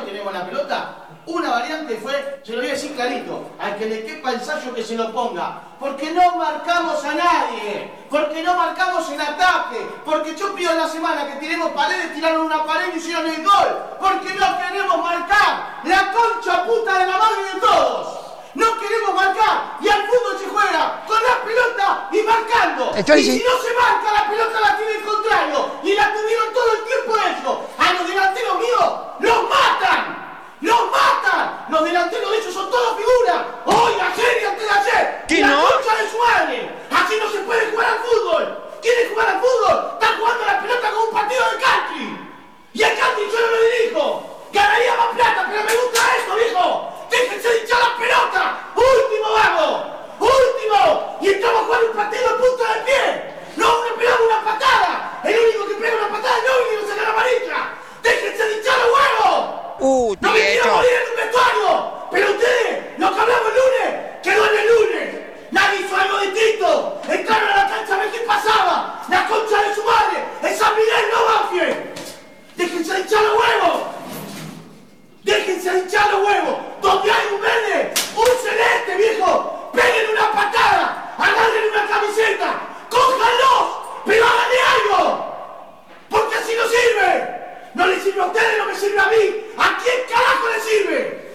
no tenemos la pelota, una variante fue, se lo voy a decir clarito, al que le quepa ensayo que se lo ponga. Porque no marcamos a nadie, porque no marcamos en ataque, porque yo pido en la semana que tiremos paredes, tiraron una pared y hicieron el gol, porque no queremos marcar la concha puta de la madre de todos. No queremos marcar y al fútbol se juega con la pelota y marcando. y si no se marca, la pelota la tiene el contrario. Y la tuvieron todo el tiempo ellos. A los delanteros míos los matan. ¡Los matan! Los delanteros de ellos son todos figuras. Hoy, ayer y antes de ayer. ¿Qué la no? concha de su madre. Así no se puede jugar al fútbol. ¿Quiere jugar al fútbol? Está jugando la pelota como un partido de country. Y el country yo no lo dirijo. Ganaría más plata, pero me gusta esto, viejo. Déjense de hinchar la pelota. Último, vamos. Último. Y estamos jugando un partido de punta de pie. No una pegamos una patada. El único que pega una patada es el único que saca la amarilla. Déjense de hinchar los huevos. Uh, ¡No me quiero morir en un vestuario! ¡Pero ustedes, lo que hablamos el lunes, quedó en el lunes! ¡Nadie hizo algo distinto! ¡Entraron a la cancha a ver qué pasaba! ¡La concha de su madre! ¡Es San Miguel, no Banfield! ¡Déjense de hinchar los huevos! ¡Déjense de hinchar los huevos! ¡Donde hay un verde, un celeste, viejo! ¡Peguen una patada! ¡Agarren una camiseta! ¡Cójanlos! ¡Pero háganle algo! ¡Porque así no sirve! No le sirve a ustedes, no me sirve a mí. ¿A quién carajo le sirve?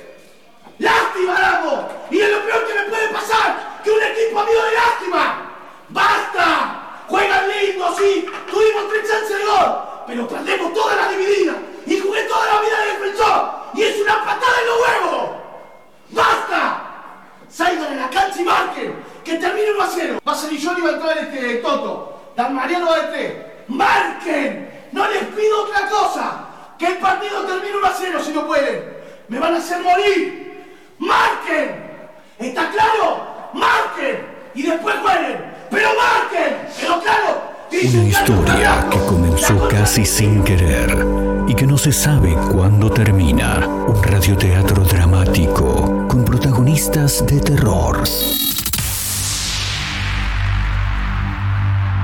¡Lástima damos! Y es lo peor que me puede pasar, que un equipo amigo de lástima. ¡Basta! Juegan lindo, sí. Tuvimos tres chances de gol, pero perdemos todas las divididas. Y jugué toda la vida de defensor. Y es una patada en los huevos. ¡Basta! Salgan a la cancha y marquen. Que termine 1 a 0. Va a Johnny y va a entrar este Toto. Dan Mariano va de tres. ¡Marquen! No les pido otra cosa. Que el partido termine 1 a 0 si no pueden. Me van a hacer morir. ¡Marquen! ¿Está claro? ¡Marquen! Y después jueguen. ¡Pero marquen! ¿Pero claro? Una historia que comenzó casi sin querer y que no se sabe cuándo termina. Un radioteatro dramático con protagonistas de terror.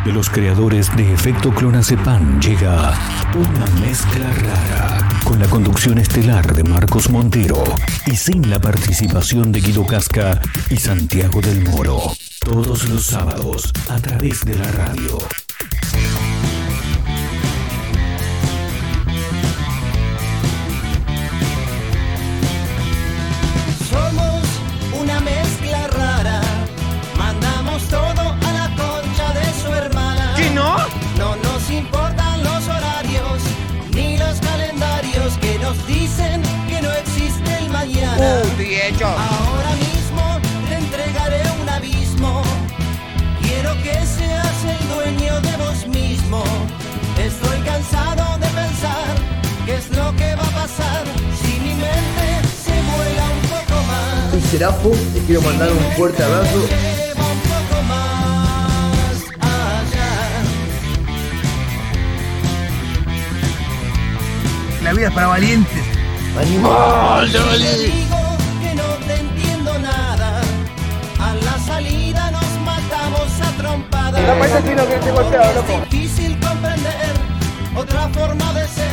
De los creadores de Efecto Clonazepam llega una mezcla rara con la conducción estelar de Marcos Montero y sin la participación de Guido Casca y Santiago del Moro. Todos los sábados a través de la radio. Ahora mismo te entregaré un abismo. Quiero que seas el dueño de vos mismo. Estoy cansado de pensar qué es lo que va a pasar si mi mente se vuela un poco más. Soy Serafo, les quiero mandar un fuerte abrazo. Lleva un poco más allá. La vida es para valientes. ¡Animal! Te trompadas. Es difícil comprender otra forma de ser,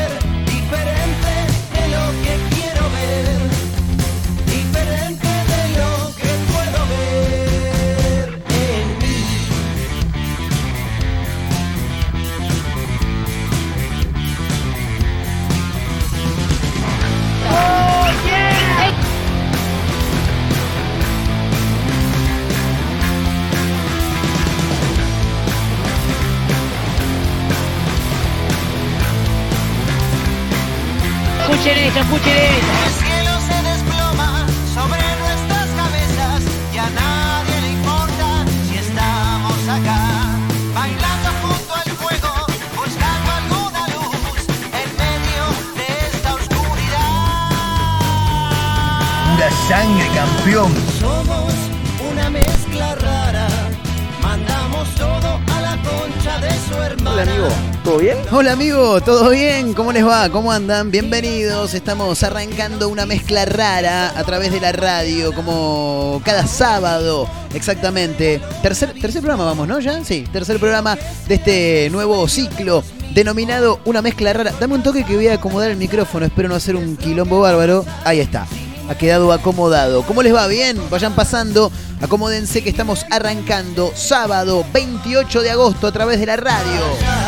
Escuchen esto, escuchen esto. El cielo se desploma sobre nuestras cabezas y a nadie le importa si estamos acá. Bailando junto al fuego, buscando alguna luz en medio de esta oscuridad. Pura sangre, campeón. Somos una mezcla rara, mandamos todo a la concha de su hermana. ¿Todo bien? Hola amigo, ¿todo bien? ¿Cómo les va? ¿Cómo andan? Bienvenidos. Estamos arrancando una mezcla rara a través de la radio, como cada sábado, exactamente. Tercer, tercer programa vamos, ¿no? ¿Ya? Sí, tercer programa de este nuevo ciclo denominado una mezcla rara. Dame un toque que voy a acomodar el micrófono, espero no hacer un quilombo bárbaro. Ahí está. Ha quedado acomodado. ¿Cómo les va? Bien, vayan pasando. Acomódense que estamos arrancando sábado 28 de agosto a través de la radio.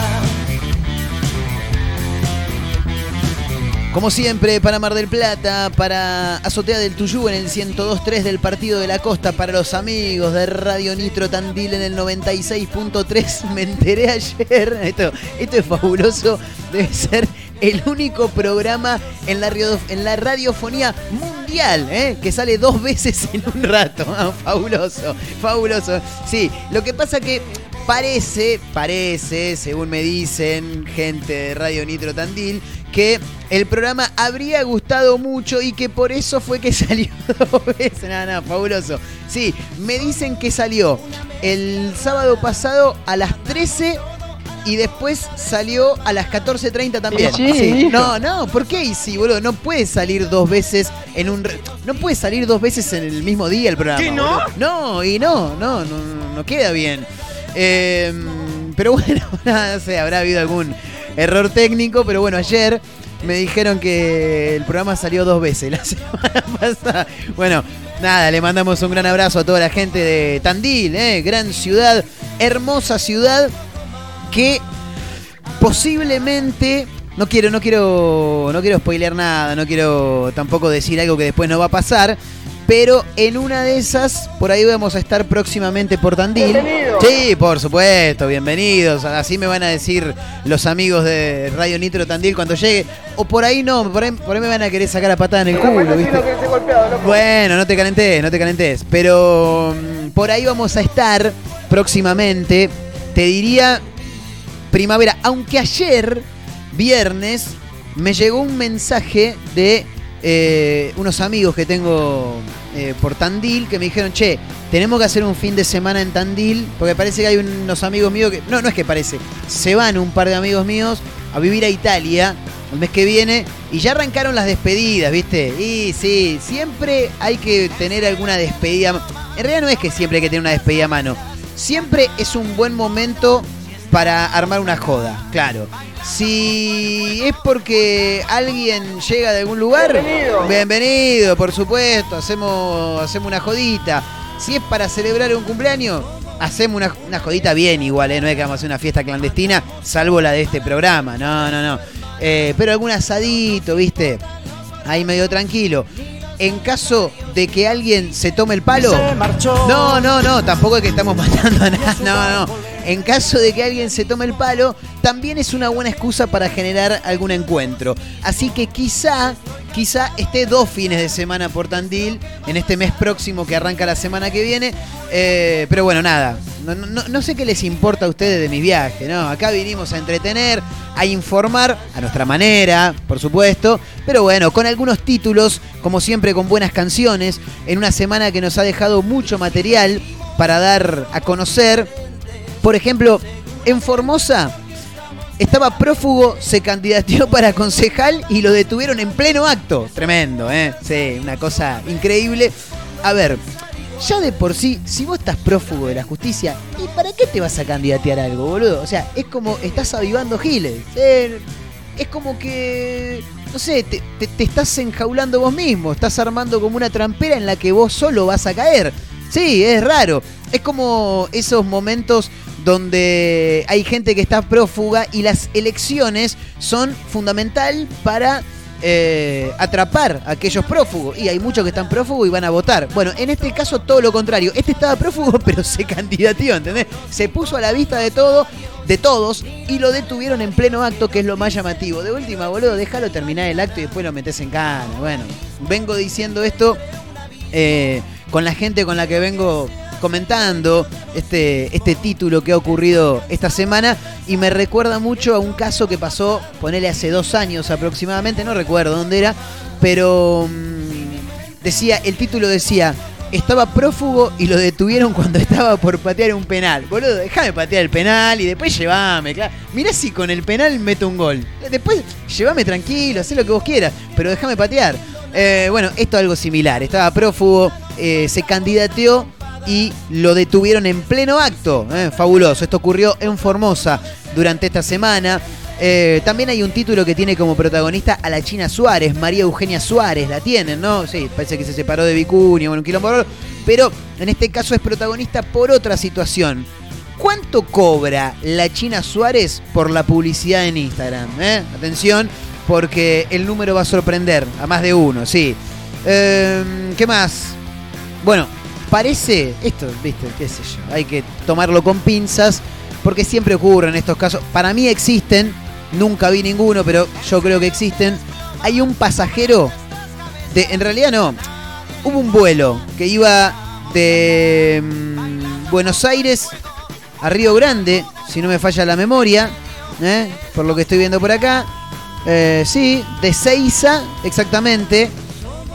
Como siempre, para Mar del Plata, para Azotea del Tuyú en el 102.3 del Partido de la Costa, para los amigos de Radio Nitro Tandil en el 96.3. Me enteré ayer, esto, esto es fabuloso, debe ser el único programa en la, en la radiofonía mundial, ¿eh? que sale dos veces en un rato. Ah, fabuloso, fabuloso. Sí, lo que pasa que parece, parece, según me dicen gente de Radio Nitro Tandil, que el programa habría gustado mucho y que por eso fue que salió dos veces. Nada, nada, fabuloso. Sí, me dicen que salió el sábado pasado a las 13 y después salió a las 14.30 también. Sí, No, no, ¿por qué? Sí, boludo, no puede salir dos veces en un... No puede salir dos veces en el mismo día el programa. ¿Qué, no? No, y no, no, no, no queda bien. Em, pero bueno, no sé, habrá habido algún error técnico, pero bueno, ayer me dijeron que el programa salió dos veces la semana pasada. Bueno, nada, le mandamos un gran abrazo a toda la gente de Tandil, ¿eh? gran ciudad, hermosa ciudad que posiblemente no quiero, no quiero, no quiero spoilear nada, no quiero tampoco decir algo que después no va a pasar, pero en una de esas, por ahí vamos a estar próximamente por Tandil. Sí, por supuesto, bienvenidos. Así me van a decir los amigos de Radio Nitro Tandil cuando llegue. O por ahí no, por ahí, me van a querer sacar a patada en el culo, ¿viste? Bueno, no te calentes, no te calentes. Pero mm, por ahí vamos a estar próximamente. Te diría primavera, aunque ayer, viernes, me llegó un mensaje de eh, unos amigos que tengo eh, por Tandil que me dijeron, che, tenemos que hacer un fin de semana en Tandil, porque parece que hay unos amigos míos que, no, no es que parece, se van un par de amigos míos a vivir a Italia el mes que viene y ya arrancaron las despedidas, ¿viste? Y sí, siempre hay que tener alguna despedida. En realidad no es que siempre hay que tener una despedida a mano, siempre es un buen momento para armar una joda, claro. Si es porque alguien llega de algún lugar, bienvenido, bienvenido por supuesto, hacemos, hacemos una jodita. Si es para celebrar un cumpleaños, hacemos una, jodita bien igual, ¿eh? no es que vamos a hacer una fiesta clandestina, salvo la de este programa, no, no, no. Eh, pero algún asadito, viste, ahí medio tranquilo en caso de que alguien se tome el palo. No, no, no, tampoco es que estamos matando a nadie. No, no. En caso de que alguien se tome el palo, también es una buena excusa para generar algún encuentro. Así que quizá, quizá esté dos fines de semana por Tandil en este mes próximo que arranca la semana que viene. Eh, pero bueno, nada. No, sé qué les importa a ustedes de mi viaje, ¿no? Acá vinimos a entretener, a informar, a nuestra manera, por supuesto. Pero bueno, con algunos títulos, como siempre con buenas canciones, en una semana que nos ha dejado mucho material para dar a conocer. Por ejemplo, en Formosa estaba prófugo, se candidateó para concejal y lo detuvieron en pleno acto. Tremendo, ¿eh? Sí, una cosa increíble. A ver, ya de por sí, si vos estás prófugo de la justicia, ¿y para qué te vas a candidatear algo, boludo? O sea, es como estás avivando giles. es como que, no sé, te, te, estás enjaulando vos mismo, estás armando como una trampera en la que vos solo vas a caer. Sí, es raro. Es como esos momentos donde hay gente que está prófuga y las elecciones son fundamental para eh, atrapar a aquellos prófugos. Y hay muchos que están prófugos y van a votar. Bueno, en este caso todo lo contrario. Este estaba prófugo, pero se candidateó, ¿entendés? Se puso a la vista de todo, de todos, y lo detuvieron en pleno acto, que es lo más llamativo. De última, boludo, déjalo terminar el acto y después lo metes en cana. Bueno, vengo diciendo esto eh, con la gente con la que vengo comentando este, este título que ha ocurrido esta semana y me recuerda mucho a un caso que pasó, ponele hace dos años aproximadamente, no recuerdo dónde era, pero mm, decía, el título decía, estaba prófugo y lo detuvieron cuando estaba por patear un penal. Boludo, déjame patear el penal y después llévame, claro. Mirá si con el penal meto un gol. Después llévame tranquilo, haz lo que vos quieras, pero déjame patear. Eh, bueno, esto es algo similar. Estaba prófugo, eh, se candidateó y lo detuvieron en pleno acto. ¿eh? fabuloso. Esto ocurrió en Formosa durante esta semana. Eh, también hay un título que tiene como protagonista a la China Suárez, María Eugenia Suárez, la tienen, ¿no? Sí, parece que se separó de Vicuña, bueno, un quilombo, pero en este caso es protagonista por otra situación. ¿Cuánto cobra la China Suárez por la publicidad en Instagram? eh? Atención, porque el número va a sorprender a más de uno, sí. Em, ¿Qué más? Bueno, parece, esto, viste, qué sé yo, hay que tomarlo con pinzas, porque siempre ocurren estos casos. Para mí existen, nunca vi ninguno, pero yo creo que existen. Hay un pasajero de, en realidad no, hubo un vuelo que iba de mm, Buenos Aires a Río Grande, si no me falla la memoria, ¿eh? por lo que estoy viendo por acá. Eh, sí, de Seiza, exactamente,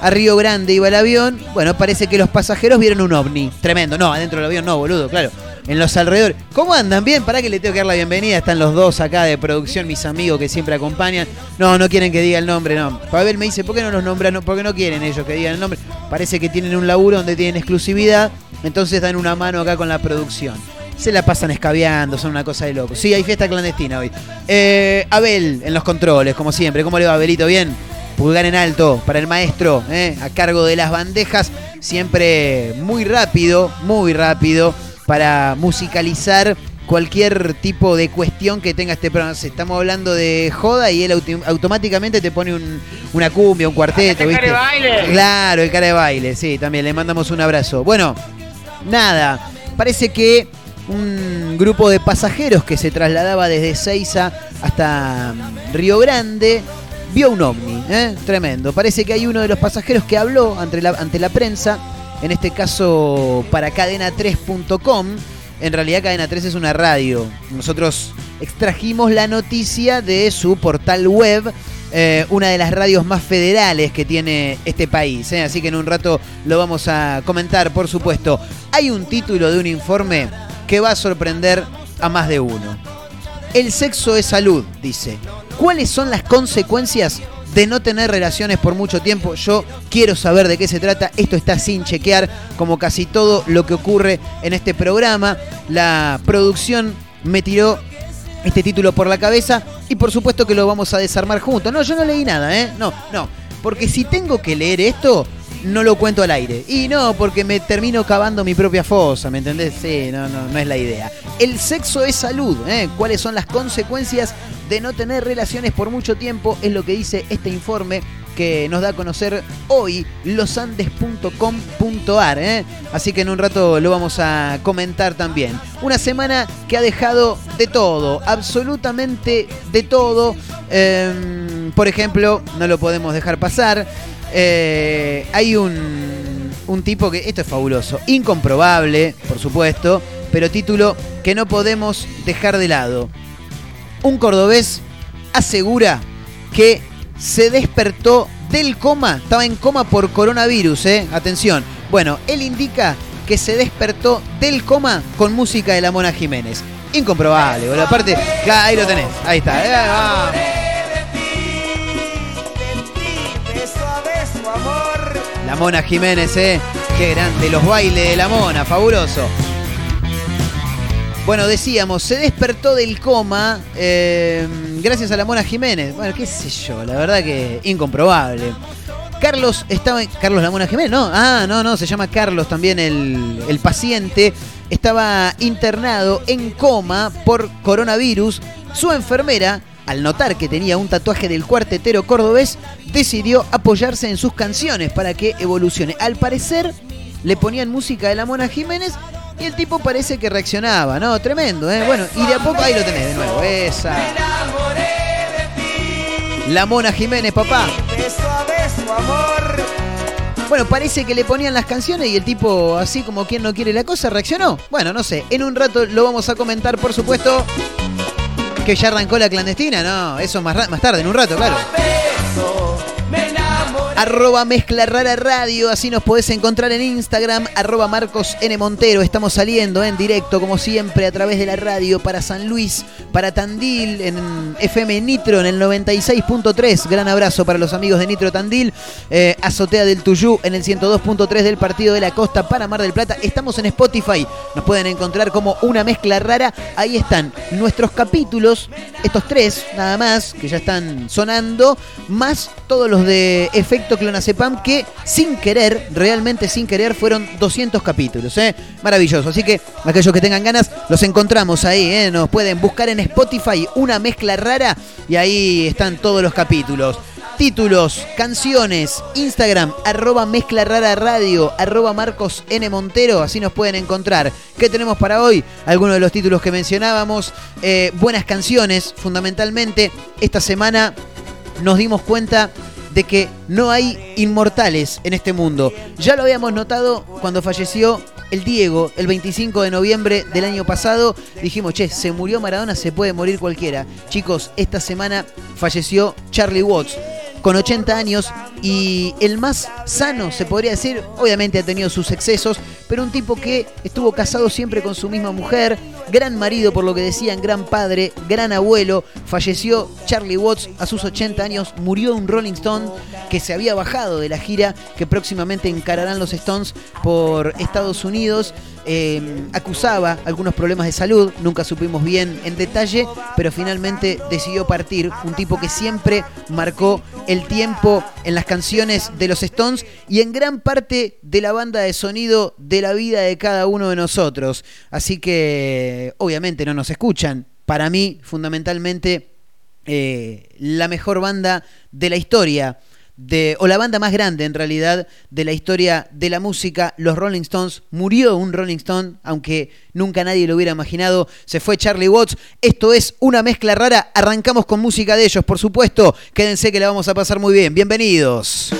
a Río Grande iba el avión. Bueno, parece que los pasajeros vieron un ovni. Tremendo. No, adentro del avión no, boludo, claro. En los alrededores. ¿Cómo andan? Bien, para que le tengo que dar la bienvenida. Están los dos acá de producción, mis amigos que siempre acompañan. No, no quieren que diga el nombre, no. Pavel me dice, ¿por qué no los nombran? No, porque no quieren ellos que digan el nombre. Parece que tienen un laburo donde tienen exclusividad. Entonces dan una mano acá con la producción. Se la pasan escabeando, son una cosa de loco. Sí, hay fiesta clandestina hoy. Eh, Abel en los controles, como siempre. ¿Cómo le va, Abelito? ¿Bien? Pulgar en alto para el maestro, ¿eh? a cargo de las bandejas. Siempre muy rápido, muy rápido para musicalizar cualquier tipo de cuestión que tenga este programa. Estamos hablando de joda y él auto- automáticamente te pone un- una cumbia, un cuarteto, ¿viste? Claro, el cara de baile, sí, también le mandamos un abrazo. Bueno, nada, parece que un grupo de pasajeros que se trasladaba desde Seiza hasta Río Grande vio un ovni, ¿eh? tremendo. Parece que hay uno de los pasajeros que habló ante la, ante la prensa, en este caso para cadena3.com. En realidad Cadena 3 es una radio. Nosotros extrajimos la noticia de su portal web, eh, una de las radios más federales que tiene este país. ¿eh? Así que en un rato lo vamos a comentar, por supuesto. Hay un título de un informe que va a sorprender a más de uno. El sexo es salud, dice. ¿Cuáles son las consecuencias de no tener relaciones por mucho tiempo? Yo quiero saber de qué se trata. Esto está sin chequear, como casi todo lo que ocurre en este programa. La producción me tiró este título por la cabeza y por supuesto que lo vamos a desarmar juntos. No, yo no leí nada, ¿eh? No, no. Porque si tengo que leer esto, no lo cuento al aire. Y no, porque me termino cavando mi propia fosa, ¿me entendés? Sí, no, no, no es la idea. El sexo es salud, ¿eh? ¿Cuáles son las consecuencias de no tener relaciones por mucho tiempo? Es lo que dice este informe que nos da a conocer hoy losandes.com.ar. ¿eh? Así que en un rato lo vamos a comentar también. Una semana que ha dejado de todo, absolutamente de todo. Eh, por ejemplo, no lo podemos dejar pasar. Eh, hay un, un tipo que, esto es fabuloso, incomprobable, por supuesto, pero título que no podemos dejar de lado. Un cordobés asegura que se despertó del coma, estaba en coma por coronavirus, ¿eh? Atención. Bueno, él indica que se despertó del coma con música de la Mona Jiménez. Incomprobable, boludo. Aparte, ahí lo tenés, ahí está. La Mona Jiménez, ¿eh? Qué grande, los bailes de la Mona, fabuloso. Bueno, decíamos, se despertó del coma eh, gracias a la Mona Jiménez. Bueno, qué sé yo, la verdad que incomprobable. Carlos estaba. Carlos la Mona Jiménez, no. Ah, no, no, se llama Carlos también el, el paciente. Estaba internado en coma por coronavirus. Su enfermera, al notar que tenía un tatuaje del cuartetero cordobés, decidió apoyarse en sus canciones para que evolucione. Al parecer, le ponían música de la Mona Jiménez y el tipo parece que reaccionaba, ¿no? Tremendo, ¿eh? Bueno, y de a poco ahí lo tenés de nuevo, esa. La Mona Jiménez, papá. Bueno, parece que le ponían las canciones y el tipo, así como quien no quiere la cosa, reaccionó. Bueno, no sé, en un rato lo vamos a comentar, por supuesto. Que ya arrancó la clandestina, no, eso más, más tarde, en un rato, claro. Arroba Mezcla Rara Radio, así nos podés encontrar en Instagram, arroba Marcos N. Montero. Estamos saliendo en directo, como siempre, a través de la radio para San Luis, para Tandil, en FM Nitro, en el 96.3. Gran abrazo para los amigos de Nitro Tandil. Eh, Azotea del Tuyú, en el 102.3 del Partido de la Costa para Mar del Plata. Estamos en Spotify, nos pueden encontrar como una mezcla rara. Ahí están nuestros capítulos, estos tres nada más, que ya están sonando, más todos los de Efecto Clonazepam, que sin querer, realmente sin querer, fueron 200 capítulos. ¿eh? Maravilloso. Así que aquellos que tengan ganas, los encontramos ahí. ¿eh? Nos pueden buscar en Spotify una mezcla rara y ahí están todos los capítulos títulos, canciones, Instagram, arroba mezcla rara radio, arroba Marcos N. Montero, así nos pueden encontrar. ¿Qué tenemos para hoy? Algunos de los títulos que mencionábamos, eh, buenas canciones, fundamentalmente. Esta semana nos dimos cuenta de que no hay inmortales en este mundo. Ya lo habíamos notado cuando falleció el Diego el 25 de noviembre del año pasado. Dijimos, che, se murió Maradona, se puede morir cualquiera. Chicos, esta semana falleció Charlie Watts con 80 años y el más sano, se podría decir, obviamente ha tenido sus excesos, pero un tipo que estuvo casado siempre con su misma mujer, gran marido por lo que decían, gran padre, gran abuelo, falleció Charlie Watts a sus 80 años, murió un Rolling Stone que se había bajado de la gira que próximamente encararán los Stones por Estados Unidos. Eh, acusaba algunos problemas de salud, nunca supimos bien en detalle, pero finalmente decidió partir. Un tipo que siempre marcó el tiempo en las canciones de los Stones y en gran parte de la banda de sonido de la vida de cada uno de nosotros. Así que obviamente no nos escuchan. Para mí, fundamentalmente, eh, la mejor banda de la historia de, o la banda más grande en realidad de la historia de la música, los Rolling Stones. Murió un Rolling Stone, aunque nunca nadie lo hubiera imaginado. Se fue Charlie Watts. Esto es una mezcla rara. Arrancamos con música de ellos, por supuesto. Quédense que la vamos a pasar muy bien. Bienvenidos.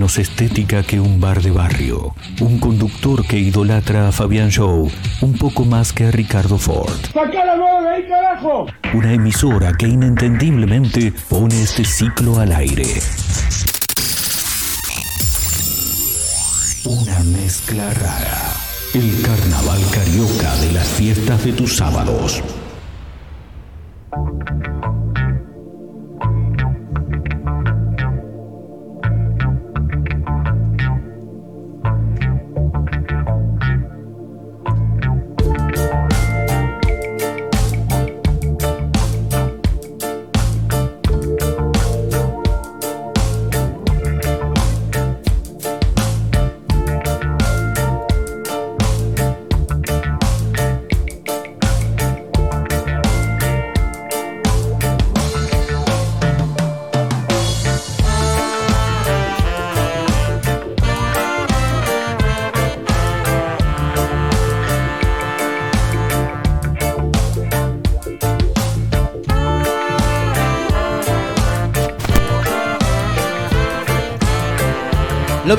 Menos estética que un bar de barrio. Un conductor que idolatra a Fabián Show un poco más que a Ricardo Ford. ahí, carajo! Una emisora que inentendiblemente pone este ciclo al aire. Una mezcla rara. El carnaval carioca de las fiestas de tus sábados.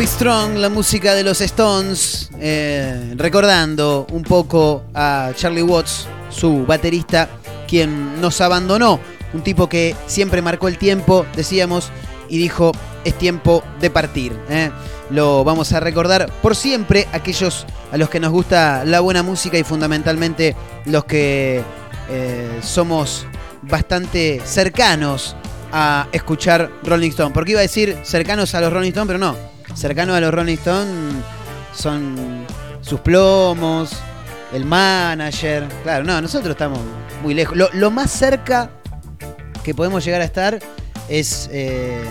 Strong, la música de los Stones, eh, recordando un poco a Charlie Watts, su baterista, quien nos abandonó. Un tipo que siempre marcó el tiempo, decíamos, y dijo, es tiempo de partir. eh". Lo vamos a recordar por siempre, aquellos a los que nos gusta la buena música y fundamentalmente los que eh, somos bastante cercanos a escuchar Rolling Stone. Porque iba a decir cercanos a los Rolling Stone, pero no. Cercanos a los Rolling Stone son sus plomos, el manager. Claro, no, nosotros estamos muy lejos. Lo, lo más cerca que podemos llegar a estar es eh,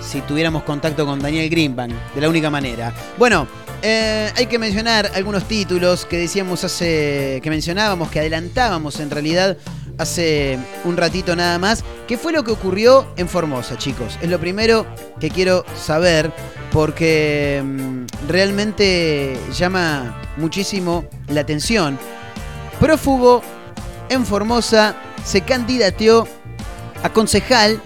si tuviéramos contacto con Daniel Greenbank, de la única manera. Bueno, eh, hay que mencionar algunos títulos que decíamos hace. que mencionábamos, que adelantábamos en realidad hace un ratito nada más. ¿Qué fue lo que ocurrió en Formosa, chicos? Es lo primero que quiero saber porque mm, realmente llama muchísimo la atención. Prófugo en Formosa se candidateó a concejal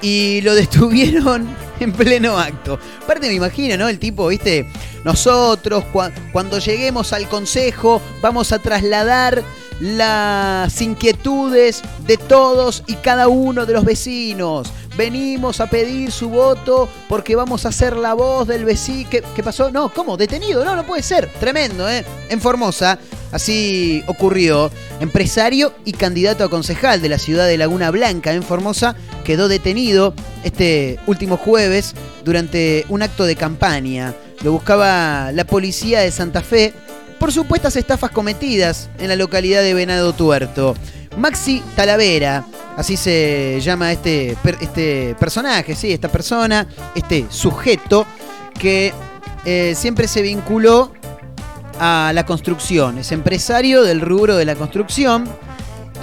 y lo detuvieron en pleno acto. Aparte me imagino, ¿no? El tipo, viste, nosotros cua- cuando lleguemos al consejo vamos a trasladar las inquietudes de todos y cada uno de los vecinos. Venimos a pedir su voto porque vamos a ser la voz del vecino. ¿Qué, qué pasó? No, ¿cómo? ¿Detenido? No, no puede ser. Tremendo, ¿eh? En Formosa, así ocurrió. Empresario y candidato a concejal de la ciudad de Laguna Blanca, en Formosa, quedó detenido este último jueves durante un acto de campaña. Lo buscaba la policía de Santa Fe por supuestas estafas cometidas en la localidad de Venado Tuerto. Maxi Talavera, así se llama este, este personaje, sí, esta persona, este sujeto que eh, siempre se vinculó a la construcción. Es empresario del rubro de la construcción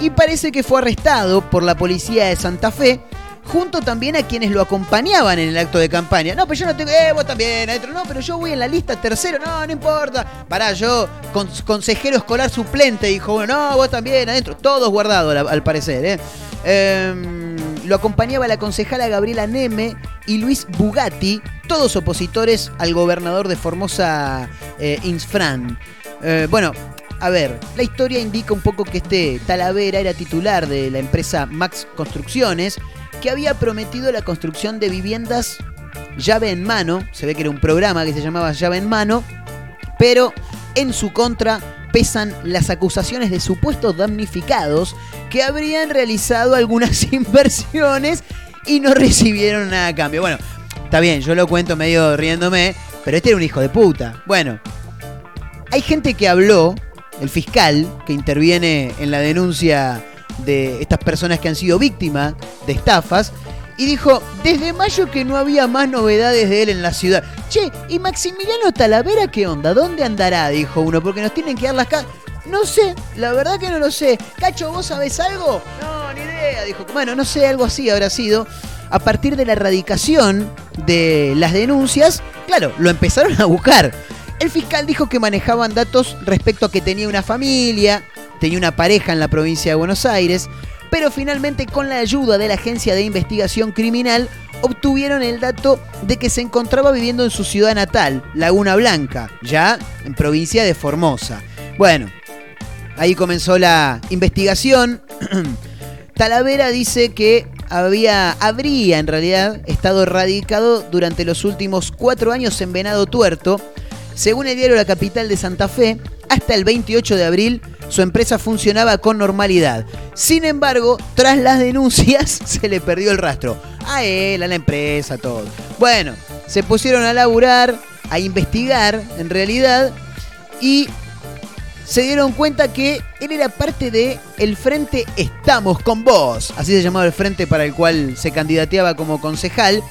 y parece que fue arrestado por la policía de Santa Fe. Junto también a quienes lo acompañaban en el acto de campaña. No, pero yo no tengo. Eh, vos también, adentro. No, pero yo voy en la lista tercero. No, no importa. Pará, yo, con- consejero escolar suplente, dijo. Bueno, no, vos también, adentro. Todos guardados, al, parecer, ¿eh? Em, lo acompañaba la concejala Gabriela Neme y Luis Bugatti, todos opositores al gobernador de Formosa, eh, Insfran. Eh, bueno, a ver, la historia indica un poco que este Talavera era titular de la empresa Max Construcciones, que había prometido la construcción de viviendas llave en mano, se ve que era un programa que se llamaba llave en mano, pero en su contra pesan las acusaciones de supuestos damnificados que habrían realizado algunas inversiones y no recibieron nada a cambio. Bueno, está bien, yo lo cuento medio riéndome, pero este era un hijo de puta. Bueno, hay gente que habló, el fiscal que interviene en la denuncia de estas personas que han sido víctimas de estafas, y dijo, desde mayo que no había más novedades de él en la ciudad. Che, ¿y Maximiliano Talavera qué onda? ¿Dónde andará? Dijo uno, porque nos tienen que dar las casas. No sé, la verdad que no lo sé. Cacho, ¿vos sabés algo? No, ni idea, dijo. Bueno, no sé, algo así habrá sido. A partir de la erradicación de las denuncias, claro, lo empezaron a buscar. El fiscal dijo que manejaban datos respecto a que tenía una familia, tenía una pareja en la provincia de Buenos Aires, pero finalmente con la ayuda de la Agencia de Investigación Criminal obtuvieron el dato de que se encontraba viviendo en su ciudad natal, Laguna Blanca, ya en provincia de Formosa. Bueno, ahí comenzó la investigación. Talavera dice que había, habría en realidad estado radicado durante los últimos cuatro años en Venado Tuerto. Según el diario La Capital de Santa Fe, hasta el 28 de abril su empresa funcionaba con normalidad. Sin embargo, tras las denuncias se le perdió el rastro. A él, a la empresa, todo. Bueno, se pusieron a laburar, a investigar en realidad y se dieron cuenta que él era parte de el Frente Estamos con Vos, así se llamaba el frente para el cual se candidateaba como concejal,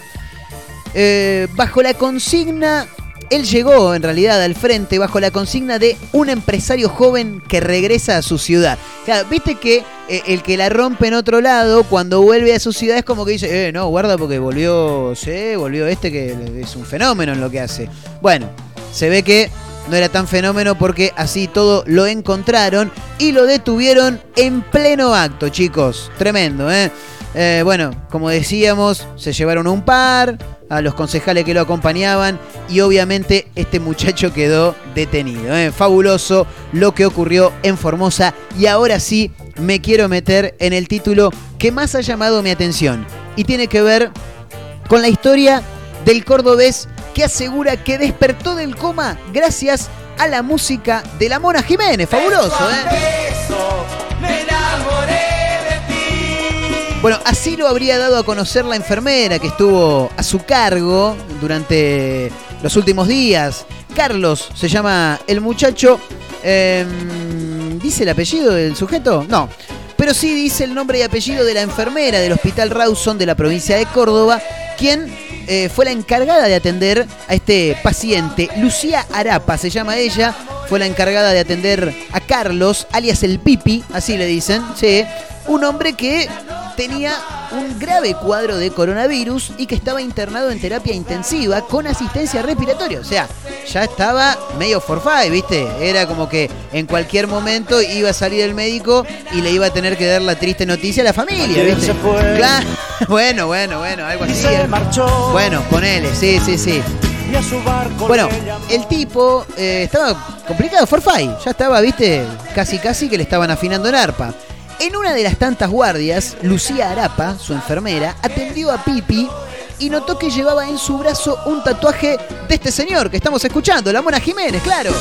eh, bajo la consigna, él llegó en realidad al frente bajo la consigna de un empresario joven que regresa a su ciudad. Claro, viste que eh, el que la rompe en otro lado, cuando vuelve a su ciudad es como que dice, eh, no, guarda porque volvió, sí, volvió este que es un fenómeno en lo que hace. Bueno, se ve que no era tan fenómeno porque así todo lo encontraron y lo detuvieron en pleno acto, chicos. Tremendo, ¿eh? ¿eh? bueno, como decíamos, se llevaron un par, a los concejales que lo acompañaban y obviamente este muchacho quedó detenido. ¿eh? Fabuloso lo que ocurrió en Formosa y ahora sí me quiero meter en el título que más ha llamado mi atención y tiene que ver con la historia del cordobés que asegura que despertó del coma gracias a la música de la Mona Jiménez. Fabuloso, ¿eh? Bueno, así lo habría dado a conocer la enfermera que estuvo a su cargo durante los últimos días. Carlos se llama el muchacho. Em, ¿Dice el apellido del sujeto? No. Pero sí dice el nombre y apellido de la enfermera del Hospital Rawson de la provincia de Córdoba, quien eh, fue la encargada de atender a este paciente. Lucía Arapa se llama ella, fue la encargada de atender a Carlos, alias el Pipi, así le dicen, sí, un hombre que tenía un grave cuadro de coronavirus y que estaba internado en terapia intensiva con asistencia respiratoria. O sea, ya estaba medio forfait, ¿viste? Era como que en cualquier momento iba a salir el médico y le iba a tener que dar la triste noticia a la familia, ¿viste? Claro. Bueno, bueno, bueno, algo así. Bueno, ponele, sí, sí, sí. Bueno, el tipo eh, estaba complicado, forfait. Ya estaba, viste, casi casi que le estaban afinando en arpa. En una de las tantas guardias, Lucía Arapa, su enfermera, atendió a Pipi y notó que llevaba en su brazo un tatuaje de este señor que estamos escuchando, la Mona Jiménez, claro.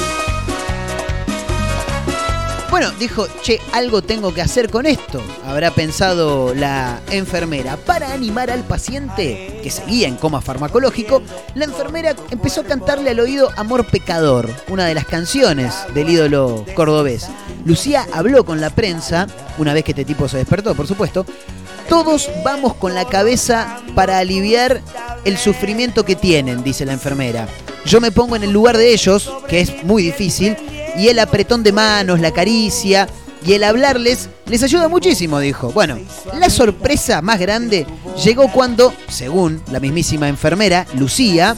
Bueno, dijo, che, algo tengo que hacer con esto, habrá pensado la enfermera. Para animar al paciente, que seguía en coma farmacológico, la enfermera empezó a cantarle al oído Amor Pecador, una de las canciones del ídolo cordobés. Lucía habló con la prensa, una vez que este tipo se despertó, por supuesto. Todos vamos con la cabeza para aliviar el sufrimiento que tienen, dice la enfermera. Yo me pongo en el lugar de ellos, que es muy difícil, y el apretón de manos, la caricia y el hablarles les ayuda muchísimo, dijo. Bueno, la sorpresa más grande llegó cuando, según la mismísima enfermera, Lucía,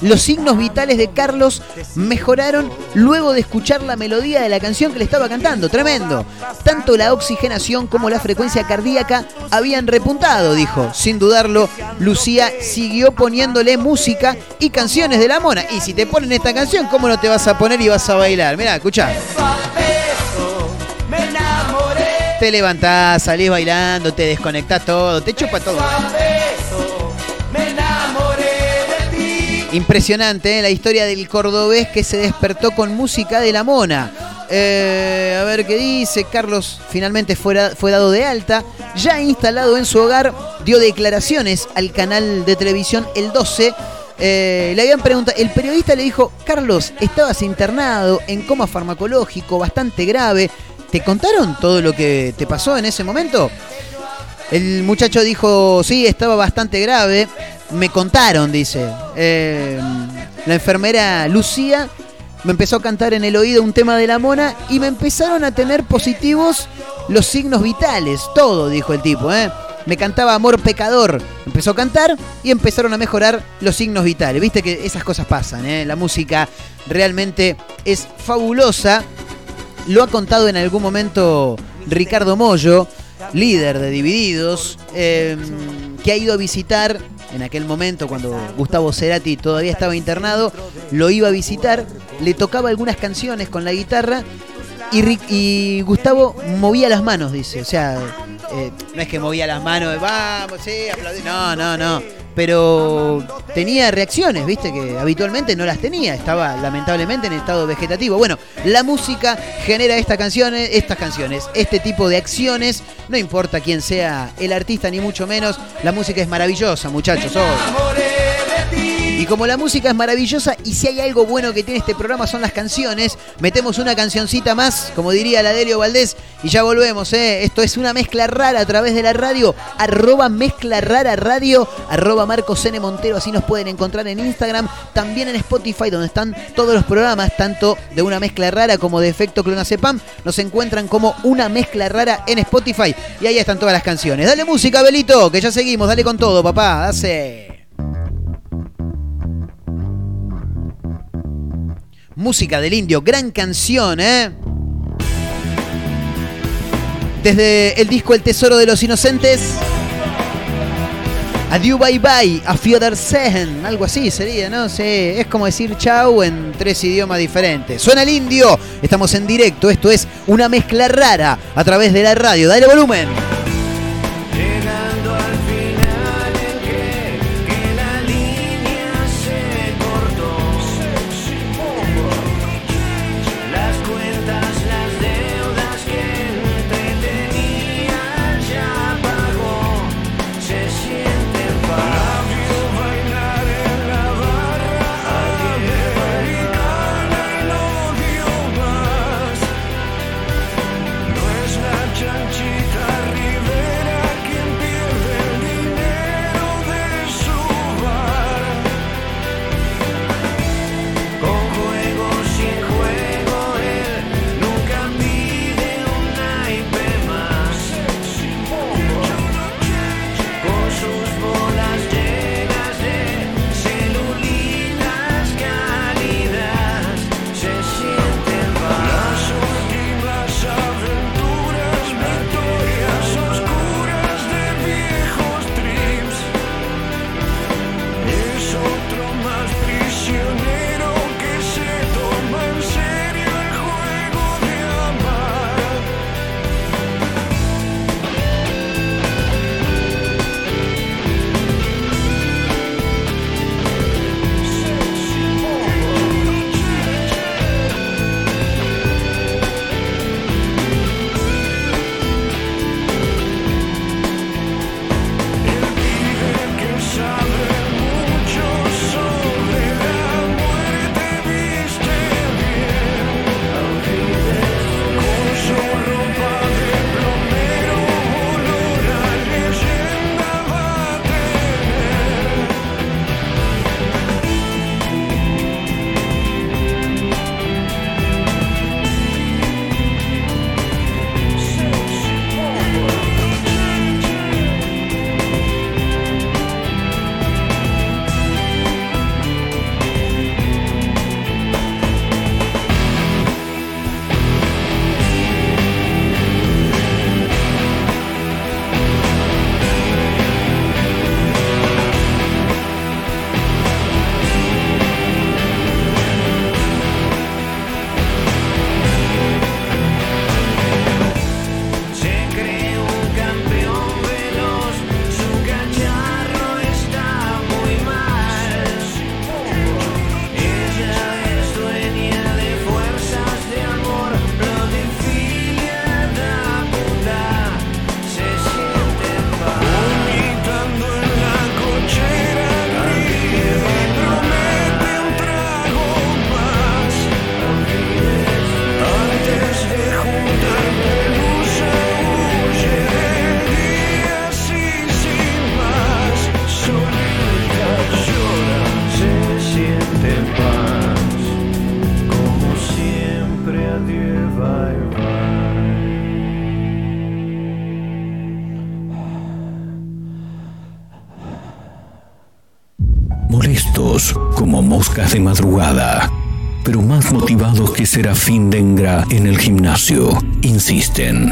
los signos vitales de Carlos mejoraron luego de escuchar la melodía de la canción que le estaba cantando. Tremendo. Tanto la oxigenación como la frecuencia cardíaca habían repuntado, dijo. Sin dudarlo, Lucía siguió poniéndole música y canciones de la mona. Y si te ponen esta canción, ¿cómo no te vas a poner y vas a bailar? Mirá, escuchá. Te levantás, salís bailando, te desconectás todo, te chupa todo. Impresionante ¿eh? la historia del cordobés que se despertó con música de la mona. Eh, a ver qué dice. Carlos finalmente fue, fue dado de alta. Ya instalado en su hogar, dio declaraciones al canal de televisión El 12. Eh, le habían preguntado, el periodista le dijo, Carlos, estabas internado en coma farmacológico bastante grave. ¿Te contaron todo lo que te pasó en ese momento? El muchacho dijo, sí, estaba bastante grave. Me contaron, dice. Eh, la enfermera Lucía me empezó a cantar en el oído un tema de la mona y me empezaron a tener positivos los signos vitales. Todo, dijo el tipo, ¿eh? Me cantaba Amor Pecador. Empezó a cantar y empezaron a mejorar los signos vitales. Viste que esas cosas pasan, ¿eh? La música realmente es fabulosa. Lo ha contado en algún momento Ricardo Mollo líder de Divididos, em, que ha ido a visitar en aquel momento cuando Gustavo Cerati todavía estaba internado, lo iba a visitar, le tocaba algunas canciones con la guitarra y, y Gustavo movía las manos, dice. O sea, eh, no es que movía las manos, vamos, sí, aplaudir. No, no, no. Pero tenía reacciones, viste, que habitualmente no las tenía. Estaba lamentablemente en estado vegetativo. Bueno, la música genera estas canciones, estas canciones, este tipo de acciones. No importa quién sea el artista, ni mucho menos. La música es maravillosa, muchachos. Y como la música es maravillosa y si hay algo bueno que tiene este programa son las canciones, metemos una cancioncita más, como diría la Delio Valdés, y ya volvemos. ¿eh? Esto es una mezcla rara a través de la radio, arroba mezcla rara radio, arroba Marcos N. Montero, así nos pueden encontrar en Instagram, también en Spotify, donde están todos los programas, tanto de una mezcla rara como de efecto clonazepam, nos encuentran como una mezcla rara en Spotify, y ahí están todas las canciones. Dale música, Belito, que ya seguimos, dale con todo, papá, hace. Música del indio, gran canción, ¿eh? Desde el disco El Tesoro de los Inocentes. Adieu bye bye, a Sehen, algo así sería, ¿no? sé, es como decir chau en tres idiomas diferentes. Suena el indio, estamos en directo, esto es una mezcla rara a través de la radio. Dale volumen. De madrugada, pero más motivados que Serafín Dengra en el gimnasio, insisten.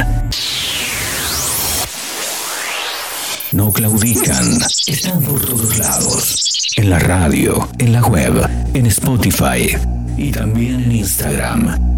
no claudican, están por todos lados. En la radio, en la web, en Spotify y también en Instagram,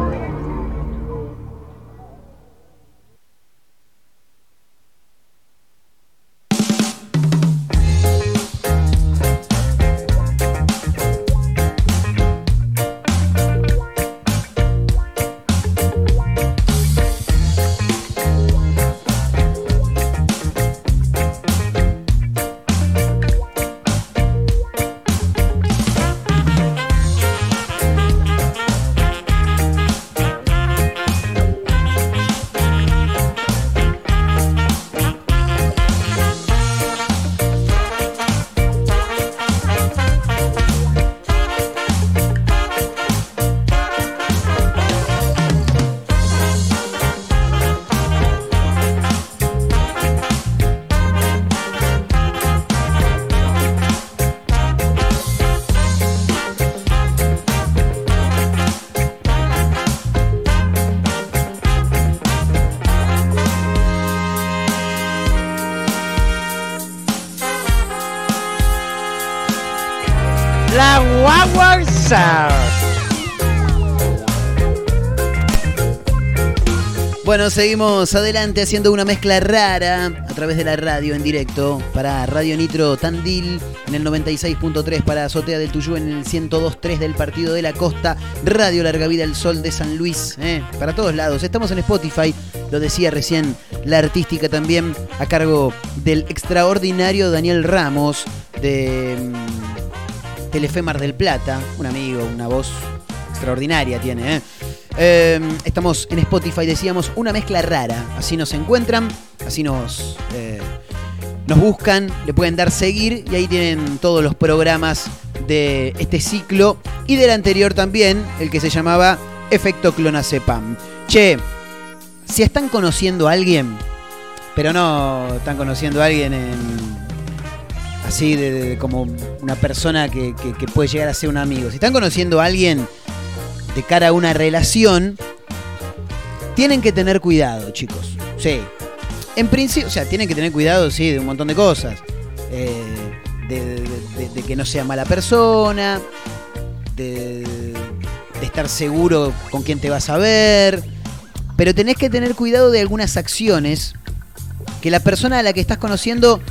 Seguimos adelante haciendo una mezcla rara a través de la radio en directo para Radio Nitro Tandil en el 96.3 para Azotea del Tuyú en el 102.3 del Partido de la Costa, Radio Larga Vida El Sol de San Luis, eh, para todos lados. Estamos en Spotify, lo decía recién la artística también a cargo del extraordinario Daniel Ramos de mm, Telefe Mar del Plata, un amigo, una voz extraordinaria tiene, ¿eh? Em, estamos en Spotify, decíamos, una mezcla rara. Así nos encuentran, así nos, eh, nos buscan, le pueden dar seguir y ahí tienen todos los programas de este ciclo y del anterior también, el que se llamaba Efecto Clonazepam. Che, si están conociendo a alguien, pero no están conociendo a alguien en así de, como una persona que, que, puede llegar a ser un amigo. Si están conociendo a alguien de cara a una relación, tienen que tener cuidado, chicos. Sí. En principio, o sea, tienen que tener cuidado, sí, de un montón de cosas. Eh, de, que no sea mala persona, de, estar seguro con quién te vas a ver. Pero tenés que tener cuidado de algunas acciones que la persona a la que estás conociendo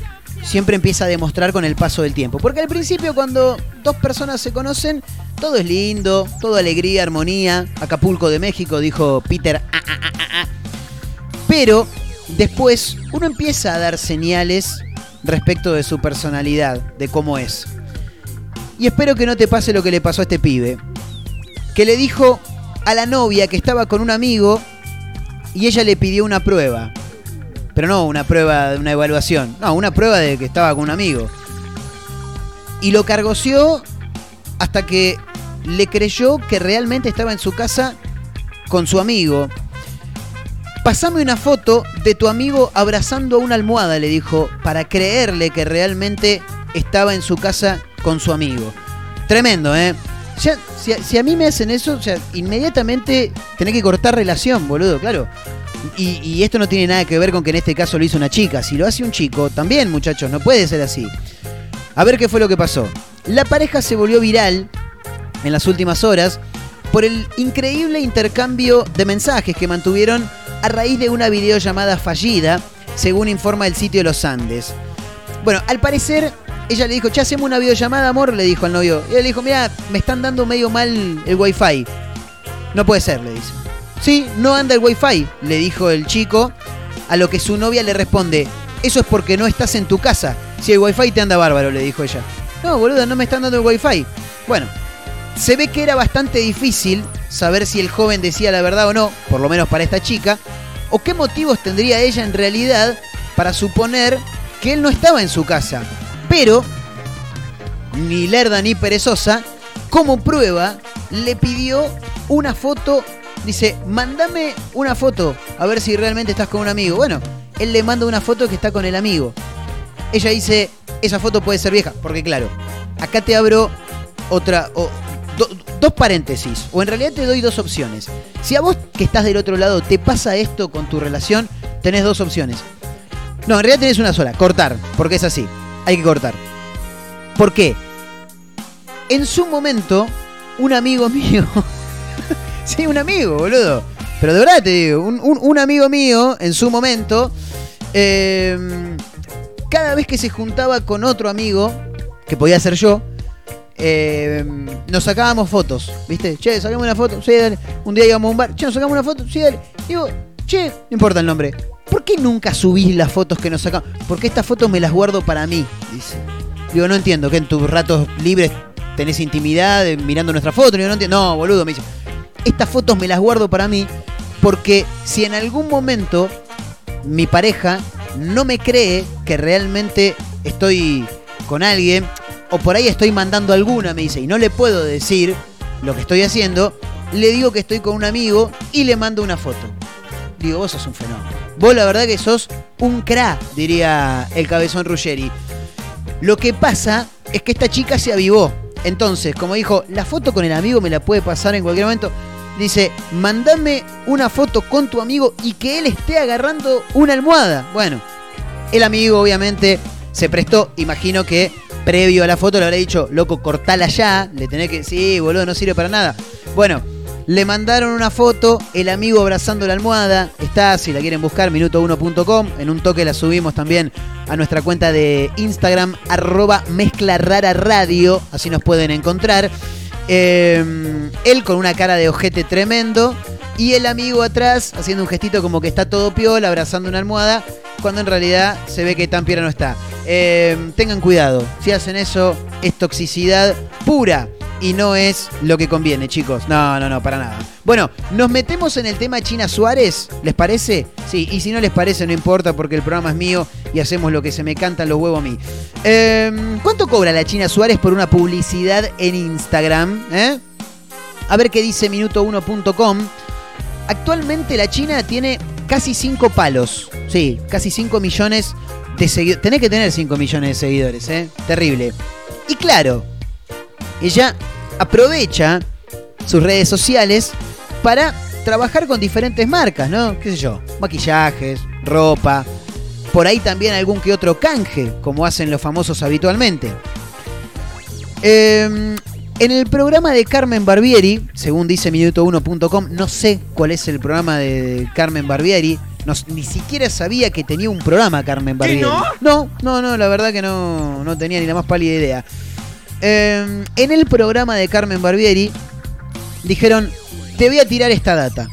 siempre empieza a demostrar con el paso del tiempo. Porque al principio cuando dos personas se conocen, todo es lindo, todo alegría, armonía. Acapulco de México, dijo Peter. Ah, ah, ah, Pero después uno empieza a dar señales respecto de su personalidad, de cómo es. Y espero que no te pase lo que le pasó a este pibe. Que le dijo a la novia que estaba con un amigo y ella le pidió una prueba. Pero no una prueba de una evaluación, no, una prueba de que estaba con un amigo. Y lo cargoció hasta que le creyó que realmente estaba en su casa con su amigo. Pasame una foto de tu amigo abrazando a una almohada, le dijo, para creerle que realmente estaba en su casa con su amigo. Tremendo, ¿eh? si, a, mí me hacen eso, sea, inmediatamente tenés que cortar relación, boludo, claro. Y, esto no tiene nada que ver con que en este caso lo hizo una chica. Si lo hace un chico, también, muchachos, no puede ser así. A ver qué fue lo que pasó. La pareja se volvió viral en las últimas horas por el increíble intercambio de mensajes que mantuvieron a raíz de una videollamada fallida, según informa el sitio de Los Andes. Bueno, al parecer, ella le dijo, che, hacemos una videollamada, amor, le dijo al novio. Y él le dijo, mira, me están dando medio mal el wifi. No puede ser, le dice. Sí, no anda el wifi, le dijo el chico, a lo que su novia le responde, eso es porque no estás en tu casa. Si el wifi te anda bárbaro, le dijo ella. No, boludo, no me están dando el wifi. Bueno, se ve que era bastante difícil saber si el joven decía la verdad o no, por lo menos para esta chica, o qué motivos tendría ella en realidad para suponer que él no estaba en su casa. Pero, ni lerda ni perezosa, como prueba, le pidió una foto. Dice, mándame una foto a ver si realmente estás con un amigo. Bueno, él le manda una foto que está con el amigo. Ella dice, esa foto puede ser vieja, porque claro, acá te abro otra, dos paréntesis, o en realidad te doy dos opciones. Si a vos que estás del otro lado te pasa esto con tu relación, tenés dos opciones. No, en realidad tenés una sola, cortar, porque es así, hay que cortar. ¿Por qué? En su momento, un amigo mío, sí, un amigo, boludo, pero de verdad te digo, un, amigo mío en su momento, em, cada vez que se juntaba con otro amigo, que podía ser yo, em, nos sacábamos fotos, ¿viste? Che, sacamos una foto. Un día íbamos a un bar, che, nos sacamos una foto, sí, dale. Digo, che, no importa el nombre, ¿por qué nunca subís las fotos que nos sacamos? Porque estas fotos me las guardo para mí, dice. Digo, no entiendo, que en tus ratos libres tenés intimidad mirando nuestra foto. Digo, no entiendo. No, boludo, me dice. Estas fotos me las guardo para mí porque si en algún momento mi pareja no me cree que realmente estoy con alguien, o por ahí estoy mandando alguna, me dice, y no le puedo decir lo que estoy haciendo, le digo que estoy con un amigo y le mando una foto. Digo, vos sos un fenómeno. Vos la verdad que sos un cra, diría el cabezón Ruggeri. Lo que pasa es que esta chica se avivó. Entonces, como dijo, la foto con el amigo me la puede pasar en cualquier momento dice, mandame una foto con tu amigo y que él esté agarrando una almohada. Bueno, el amigo obviamente se prestó, imagino que previo a la foto le habrá dicho, loco, cortala ya, le tenés que, sí, boludo, no sirve para nada. Bueno, le mandaron una foto, el amigo abrazando la almohada, está, si la quieren buscar, minuto1.com, en un toque la subimos también a nuestra cuenta de Instagram, arroba mezcla radio, así nos pueden encontrar. Em, él con una cara de ojete tremendo y el amigo atrás haciendo un gestito como que está todo piola, abrazando una almohada, cuando en realidad se ve que tan piedra no está. Em, tengan cuidado, si hacen eso es toxicidad pura y no es lo que conviene, chicos. No, no, no, para nada. Bueno, nos metemos en el tema China Suárez, ¿les parece? Sí, y si no les parece, no importa porque el programa es mío y hacemos lo que se me canta los huevos a mí. Em, ¿Cuánto cobra la China Suárez por una publicidad en Instagram? Eh? A ver qué dice minuto1.com. Actualmente la China tiene casi 5 palos. Sí, casi 5 millones de seguidores. Tenés que tener 5 millones de seguidores, ¿eh? Terrible. Y claro, ella aprovecha sus redes sociales para trabajar con diferentes marcas, ¿no? ¿Qué sé yo? Maquillajes, ropa, por ahí también algún que otro canje, como hacen los famosos habitualmente. Em, en el programa de Carmen Barbieri, según dice minuto1.com, no sé cuál es el programa de Carmen Barbieri. ni siquiera sabía que tenía un programa Carmen Barbieri. no? No, no, no, la verdad que no, no tenía ni la más pálida idea. Em, en el programa de Carmen Barbieri dijeron, te voy a tirar esta data.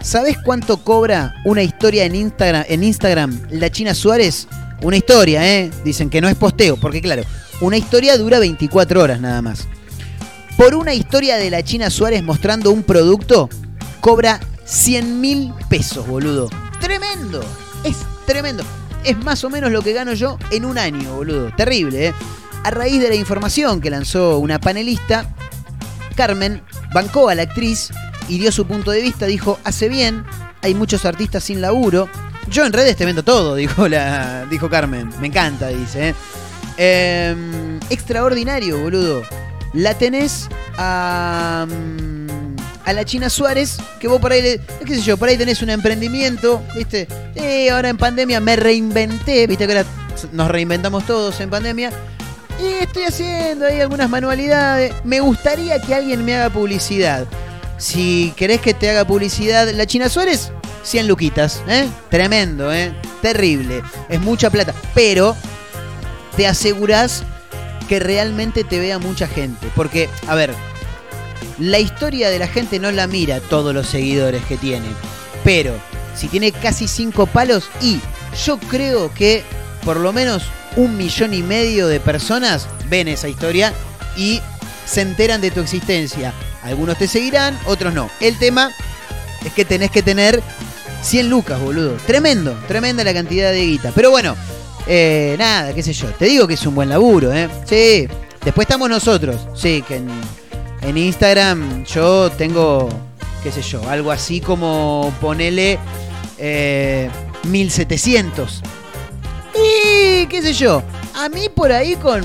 ¿Sabes cuánto cobra una historia en Instagram, en Instagram la China Suárez? Una historia, ¿eh? Dicen que no es posteo, porque claro, una historia dura 24 horas nada más. Por una historia de la China Suárez mostrando un producto, cobra 100 mil pesos, boludo. Tremendo, es tremendo. Es más o menos lo que gano yo en un año, boludo. Terrible, ¿eh? A raíz de la información que lanzó una panelista, Carmen bancó a la actriz y dio su punto de vista, dijo, hace bien, hay muchos artistas sin laburo. Yo en redes te vendo todo, dijo, la, dijo Carmen. Me encanta, dice. ¿eh? Em, extraordinario, boludo. La tenés a, mm, a la China Suárez, que vos por ahí, le, qué sé yo, por ahí tenés un emprendimiento, ¿viste? Eh, ahora en pandemia me reinventé, ¿viste? Que ahora nos reinventamos todos en pandemia. Y estoy haciendo ahí algunas manualidades. Me gustaría que alguien me haga publicidad. Si querés que te haga publicidad la China Suárez, 100 luquitas, ¿eh? Tremendo, ¿eh? Terrible. Es mucha plata. Pero te asegurás que realmente te vea mucha gente. Porque, a ver, la historia de la gente no la mira todos los seguidores que tiene. Pero, si tiene casi 5 palos, y yo creo que por lo menos un millón y medio de personas ven esa historia y se enteran de tu existencia. Algunos te seguirán, otros no. El tema es que tenés que tener 100 lucas, boludo. Tremendo, tremenda la cantidad de guita. Pero bueno, eh, nada, qué sé yo. Te digo que es un buen laburo, ¿eh? Sí. Después estamos nosotros. Sí, que en, en Instagram yo tengo, qué sé yo, algo así como ponele eh, 1700. Y qué sé yo, a mí por ahí con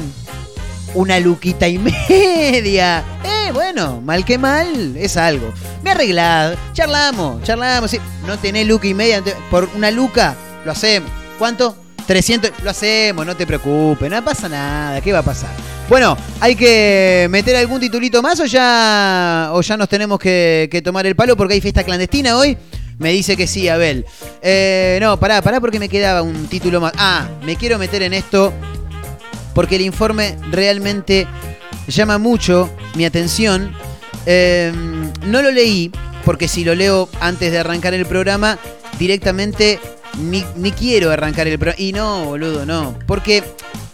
una luquita y media. Eh, bueno, mal que mal, es algo. Me arreglado, charlamos, charlamos. sí. No tenés luca y media, por una luca lo hacemos. ¿Cuánto? 300, lo hacemos, no te preocupes, no pasa nada, ¿qué va a pasar? Bueno, ¿hay que meter algún titulito más o ya, o ya nos tenemos que, que tomar el palo porque hay fiesta clandestina hoy? Me dice que sí, Abel. Eh, no, pará, pará porque me quedaba un título más. Ah, me quiero meter en esto porque el informe realmente llama mucho mi atención. Eh, no lo leí porque si lo leo antes de arrancar el programa, directamente ni, ni quiero arrancar el programa. Y no, boludo, no. Porque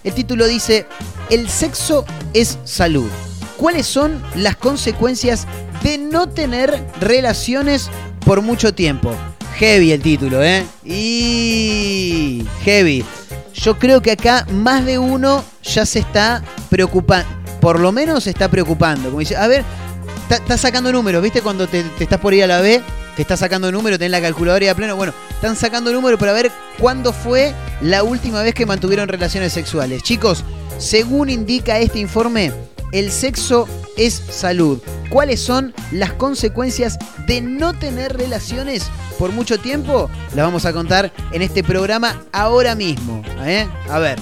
el título dice, el sexo es salud. ¿Cuáles son las consecuencias de no tener relaciones por mucho tiempo? Heavy el título, ¿eh? Y heavy. Yo creo que acá más de uno ya se está preocupando. Por lo menos se está preocupando. Como dice, a ver, estás sacando números, ¿viste? Cuando te, te, estás por ir a la B, que estás sacando números, tenés la calculadora a pleno. Bueno, están sacando números para ver cuándo fue la última vez que mantuvieron relaciones sexuales. Chicos, según indica este informe, el sexo es salud. ¿Cuáles son las consecuencias de no tener relaciones por mucho tiempo? Las vamos a contar en este programa ahora mismo. ¿eh? A ver.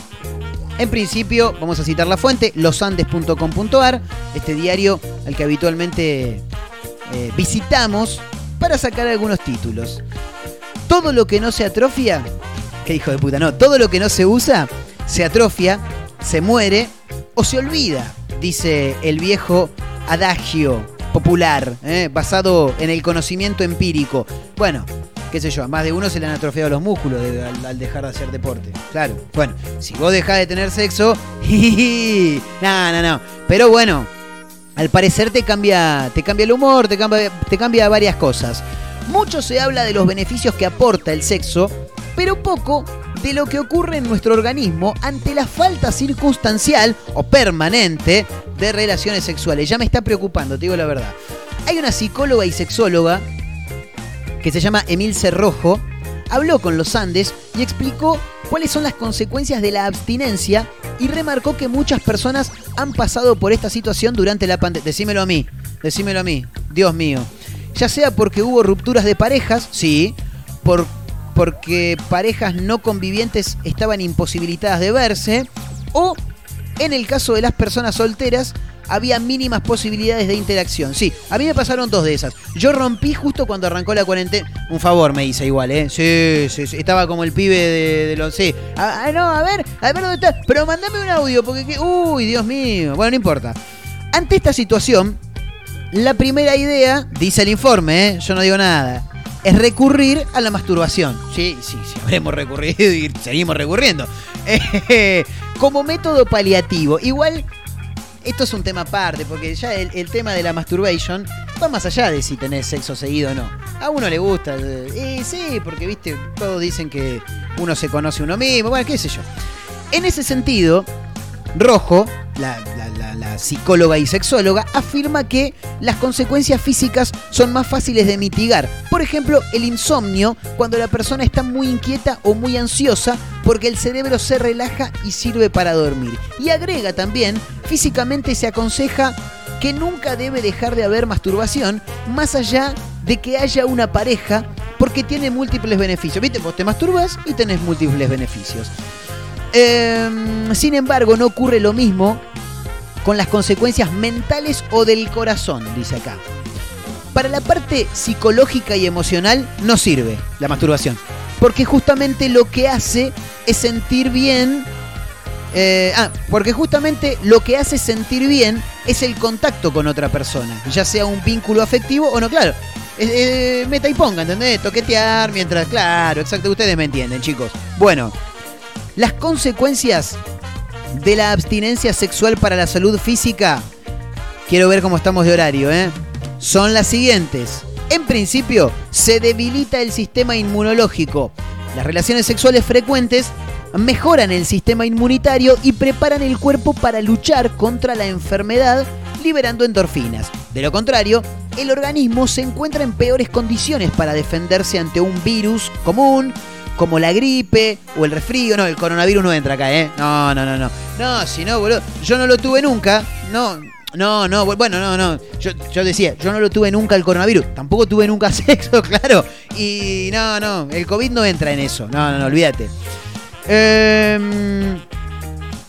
En principio, vamos a citar la fuente, losandes.com.ar, este diario al que habitualmente eh, visitamos para sacar algunos títulos. Todo lo que no se atrofia, qué hijo de puta, no, todo lo que no se usa, se atrofia, se muere o se olvida, dice el viejo adagio popular, ¿eh? basado en el conocimiento empírico. Bueno, qué sé yo, a más de uno se le han atrofiado los músculos al, dejar de hacer deporte. Claro, bueno, si vos dejás de tener sexo, no, no, no. Pero bueno, al parecer te cambia, te cambia el humor, te cambia, te cambia varias cosas. Mucho se habla de los beneficios que aporta el sexo, pero poco de lo que ocurre en nuestro organismo ante la falta circunstancial o permanente de relaciones sexuales. Ya me está preocupando, te digo la verdad. Hay una psicóloga y sexóloga que se llama Emil Cerrojo, habló con los Andes y explicó cuáles son las consecuencias de la abstinencia y remarcó que muchas personas han pasado por esta situación durante la pandemia. Decímelo a mí, decímelo a mí, Dios mío. Ya sea porque hubo rupturas de parejas, sí, por, porque parejas no convivientes estaban imposibilitadas de verse, o en el caso de las personas solteras, había mínimas posibilidades de interacción. Sí, a mí me pasaron dos de esas. Yo rompí justo cuando arrancó la cuarentena. Un favor me hice igual, ¿eh? Sí, sí, sí. Estaba como el pibe de, los... Sí. Ah, no, a ver, a ver dónde está. Pero mandame un audio, porque... Uy, Dios mío. Bueno, no importa. Ante esta situación, la primera idea, dice el informe, ¿eh? yo no digo nada, es recurrir a la masturbación. Sí, sí, sí, habremos recurrido y seguimos recurriendo. Eh, como método paliativo. Igual esto es un tema aparte, porque ya el, el, tema de la masturbation va más allá de si tenés sexo seguido o no. A uno le gusta. Y sí, porque viste, todos dicen que uno se conoce uno mismo, bueno, qué sé yo. En ese sentido, Rojo, la, psicóloga y sexóloga, afirma que las consecuencias físicas son más fáciles de mitigar. Por ejemplo, el insomnio, cuando la persona está muy inquieta o muy ansiosa, porque el cerebro se relaja y sirve para dormir. Y agrega también, físicamente se aconseja que nunca debe dejar de haber masturbación, más allá de que haya una pareja, porque tiene múltiples beneficios. ¿Viste? Vos te masturbas y tenés múltiples beneficios. Eh, sin embargo, no ocurre lo mismo con las consecuencias mentales o del corazón, dice acá. Para la parte psicológica y emocional no sirve la masturbación, porque justamente lo que hace es sentir bien. Eh, ah, porque justamente lo que hace sentir bien es el contacto con otra persona, ya sea un vínculo afectivo o no, claro. Eh, meta y ponga, ¿entendés? Toquetear mientras, claro, exacto, ustedes me entienden, chicos. Bueno, las consecuencias de la abstinencia sexual para la salud física, quiero ver cómo estamos de horario, ¿eh? son las siguientes. En principio, se debilita el sistema inmunológico. Las relaciones sexuales frecuentes mejoran el sistema inmunitario y preparan el cuerpo para luchar contra la enfermedad liberando endorfinas. De lo contrario, el organismo se encuentra en peores condiciones para defenderse ante un virus común como la gripe o el resfrío. No, el coronavirus no entra acá, ¿eh? No, no, no, no. No, si no, boludo. Yo no lo tuve nunca. No, no, no, bueno, no, no. Yo, yo, decía, yo no lo tuve nunca el coronavirus. Tampoco tuve nunca sexo, claro. Y no, no, el COVID no entra en eso. No, no, no, olvídate. Eh,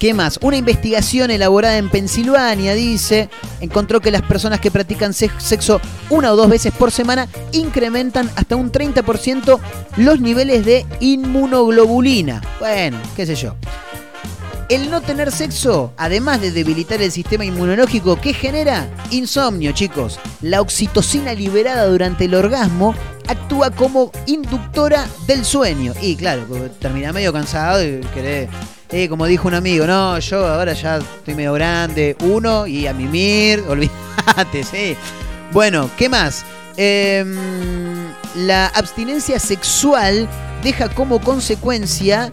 ¿Qué más? Una investigación elaborada en Pensilvania, dice, encontró que las personas que practican sexo una o dos veces por semana incrementan hasta un 30% los niveles de inmunoglobulina. Bueno, qué sé yo. El no tener sexo, además de debilitar el sistema inmunológico, ¿qué genera? Insomnio, chicos. La oxitocina liberada durante el orgasmo actúa como inductora del sueño. Y claro, termina medio cansado y querés como dijo un amigo, no, yo ahora ya estoy medio grande, uno y a mimir, olvídate, sí. Bueno, ¿qué más? Em, la abstinencia sexual deja como consecuencia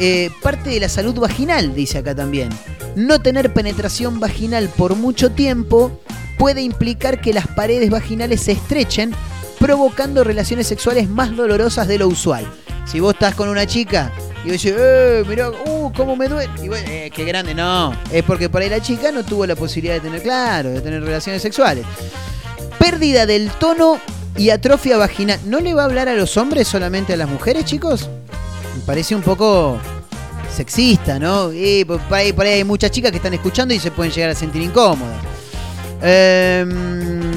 eh, parte de la salud vaginal, dice acá también. No tener penetración vaginal por mucho tiempo puede implicar que las paredes vaginales se estrechen, provocando relaciones sexuales más dolorosas de lo usual. Si vos estás con una chica y decís, eh, mirá, uh, cómo me duele. Y bueno, eh, qué grande, no. Es porque por ahí la chica no tuvo la posibilidad de tener, claro, de tener relaciones sexuales. Pérdida del tono y atrofia vaginal. ¿No le va a hablar a los hombres solamente a las mujeres, chicos? Me parece un poco sexista, ¿no? Y por ahí, por ahí hay muchas chicas que están escuchando y se pueden llegar a sentir incómodas. Eh,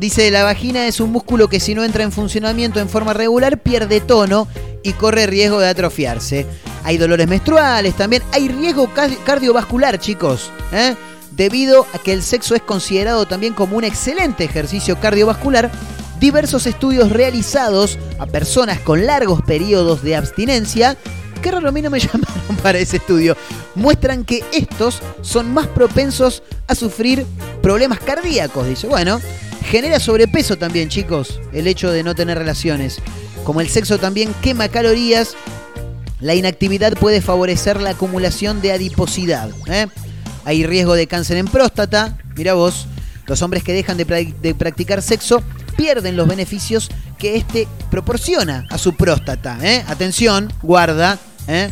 Dice, la vagina es un músculo que si no entra en funcionamiento en forma regular pierde tono y corre riesgo de atrofiarse. Hay dolores menstruales también, hay riesgo cardiovascular, chicos, ¿eh? debido a que el sexo es considerado también como un excelente ejercicio cardiovascular. Diversos estudios realizados a personas con largos periodos de abstinencia qué raro a no me llamaron para ese estudio, muestran que estos son más propensos a sufrir problemas cardíacos. Dice, bueno, Genera sobrepeso también, chicos, el hecho de no tener relaciones. Como el sexo también quema calorías, la inactividad puede favorecer la acumulación de adiposidad. ¿eh? Hay riesgo de cáncer en próstata. Mira vos, los hombres que dejan de, practicar sexo pierden los beneficios que éste proporciona a su próstata. ¿eh? Atención, guarda. ¿eh?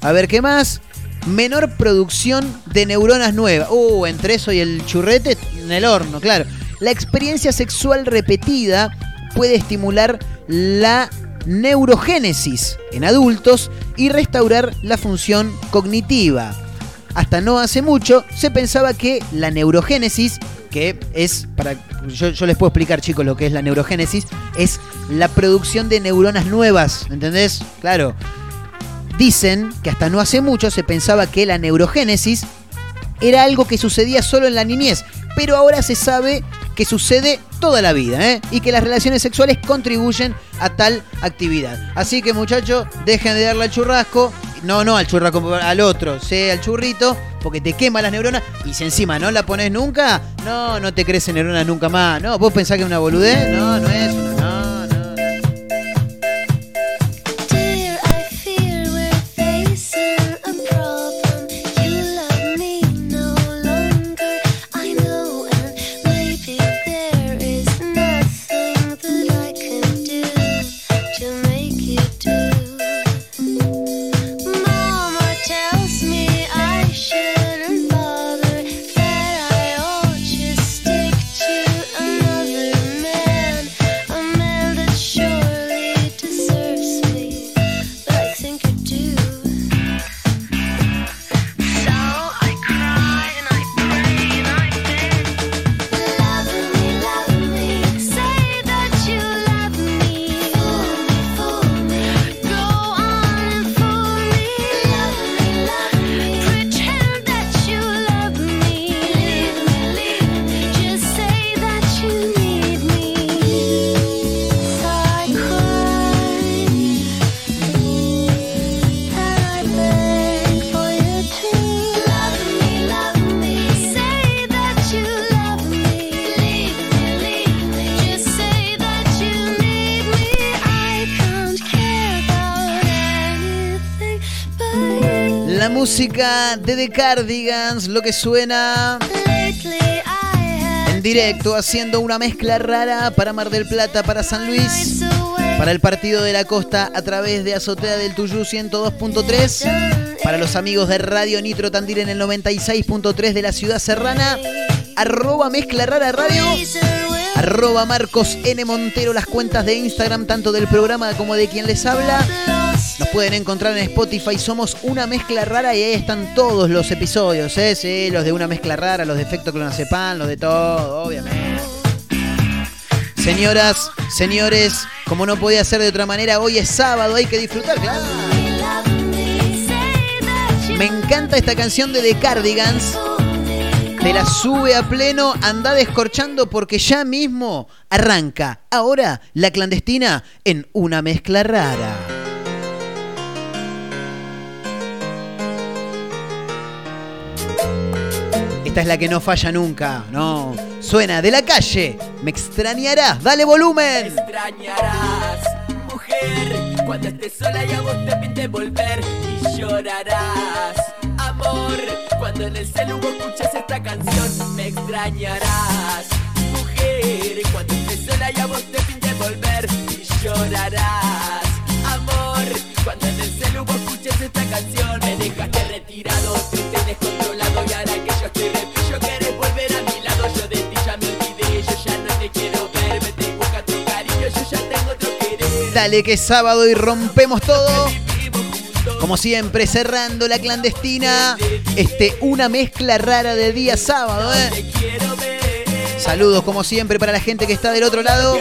A ver qué más. Menor producción de neuronas nuevas. Uh, entre eso y el churrete en el horno, claro. La experiencia sexual repetida puede estimular la neurogénesis en adultos y restaurar la función cognitiva. Hasta no hace mucho se pensaba que la neurogénesis, que es, para, yo, les puedo explicar chicos lo que es la neurogénesis, es la producción de neuronas nuevas, ¿entendés? Claro. Dicen que hasta no hace mucho se pensaba que la neurogénesis era algo que sucedía solo en la niñez, pero ahora se sabe que sucede toda la vida ¿eh? y que las relaciones sexuales contribuyen a tal actividad. Así que muchachos, dejen de darle al churrasco, no, no al churrasco, al otro, sea al churrito, porque te quema las neuronas y si encima no la pones nunca, no, no te crecen neuronas nunca más. No, vos pensás que es una boludez, no, no es una de The Cardigans, lo que suena en directo haciendo una mezcla rara para Mar del Plata, para San Luis, para el partido de la costa a través de Azotea del Tuyú 102.3, para los amigos de Radio Nitro Tandil en el 96.3 de la ciudad serrana, arroba mezcla rara radio, arroba Marcos N. Montero, las cuentas de Instagram tanto del programa como de quien les habla. Nos pueden encontrar en Spotify, somos una mezcla rara y ahí están todos los episodios, ¿eh? Sí, los de una mezcla rara, los de efecto clonazepam, los de todo, obviamente. Señoras, señores, como no podía ser de otra manera, hoy es sábado, hay que disfrutar. Me encanta esta canción de The Cardigans. Te la sube a pleno, anda descorchando porque ya mismo arranca. Ahora la clandestina en una mezcla rara. Esta es la que no falla nunca, no. Suena de la calle. Me extrañarás. Dale volumen. Me extrañarás, mujer, cuando estés sola y a vos te pinte volver y llorarás. Amor, cuando en el celu escuchas esta canción, me extrañarás, mujer, cuando estés sola y a vos te pinte volver y llorarás. Amor, cuando en el celu vos escuches esta canción, me dejaste retirado, triste, descontrolado y Dale que es sábado y rompemos todo. Como siempre, cerrando la clandestina. Este, una mezcla rara de día sábado, ¿eh? Saludos, como siempre, para la gente que está del otro lado.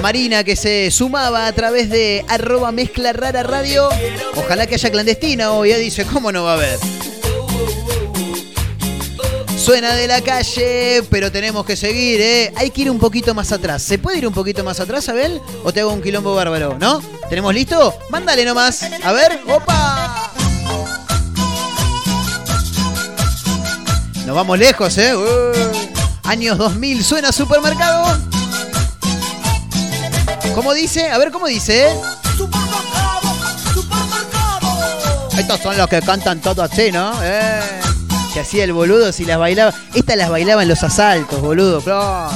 Marina, que se sumaba a través de arroba mezcla rara radio. Ojalá que haya clandestina hoy, ¿eh? dice, ¿cómo no va a haber? Suena de la calle, pero tenemos que seguir, ¿eh? Hay que ir un poquito más atrás. ¿Se puede ir un poquito más atrás, Abel? ¿O te hago un quilombo bárbaro? ¿No? ¿Tenemos listo? Mándale nomás. A ver, ¡opa! Nos vamos lejos, ¿eh? Uy. Años 2000, suena supermercado. ¿Cómo dice? A ver, ¿cómo dice? eh? Estos son los que cantan todo así, ¿no? Eh. Se hacía el boludo si las bailaba. Estas las bailaba en los asaltos, boludo. claro.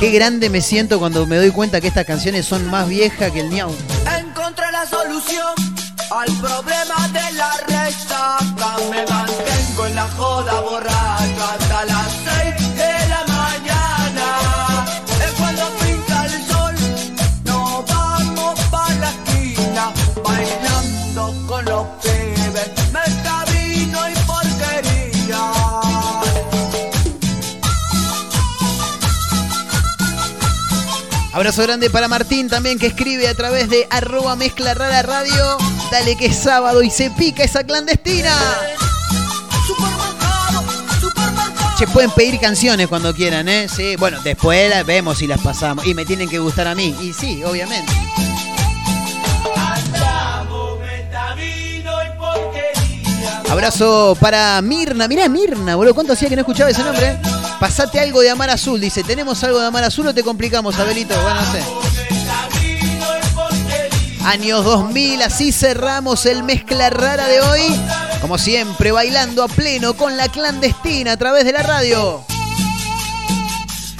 Qué grande me siento cuando me doy cuenta que estas canciones son más viejas que el ñau. Encontré la solución al problema de la resaca. Me mantengo en la joda borracha Abrazo grande para Martín también que escribe a través de arroba mezcla rara radio. Dale que es sábado y se pica esa clandestina. Che, pueden pedir canciones cuando quieran, ¿eh? Sí, bueno, después las vemos si las pasamos. Y me tienen que gustar a mí. Y sí, obviamente. Abrazo para Mirna. Mirá, Mirna, boludo. ¿Cuánto hacía que no escuchaba ese nombre? Pasate algo de Amar Azul. Dice, ¿tenemos algo de Amar Azul o te complicamos, Abelito? Bueno, no sé. Años 2000, así cerramos el mezcla rara de hoy. Como siempre, bailando a pleno con la clandestina a través de la radio.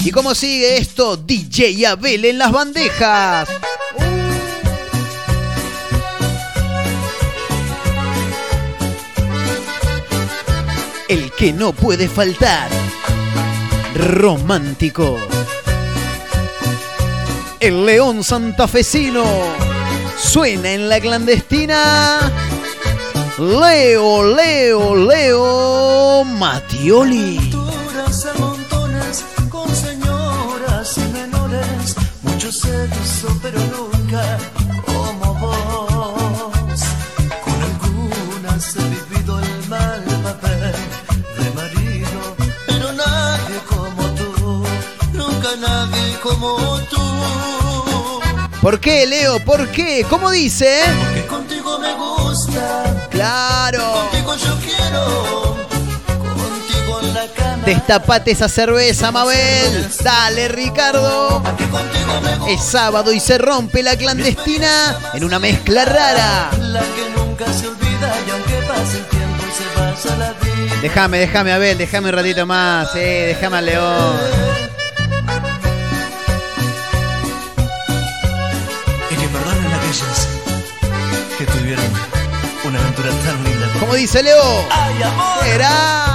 ¿Y cómo sigue esto? DJ Abel en las bandejas. El que no puede faltar. Romántico. El león santafesino. Suena en la clandestina. Leo, Leo, Leo Matioli. Nunca nadie como tú. ¿Por qué, Leo? ¿Por qué? ¿Cómo dice? Que contigo me gusta, Claro. contigo yo quiero, contigo en la cama. Destapate esa cerveza, Mabel. Dale, Ricardo. Es sábado y se rompe la clandestina en una mezcla rara. La que nunca se olvida y aunque pase el tiempo se va Déjame, déjame, Abel, déjame un ratito más, eh, déjame al león. Aventura tan linda. Como dice Leo. ¡Ay, amor! Será.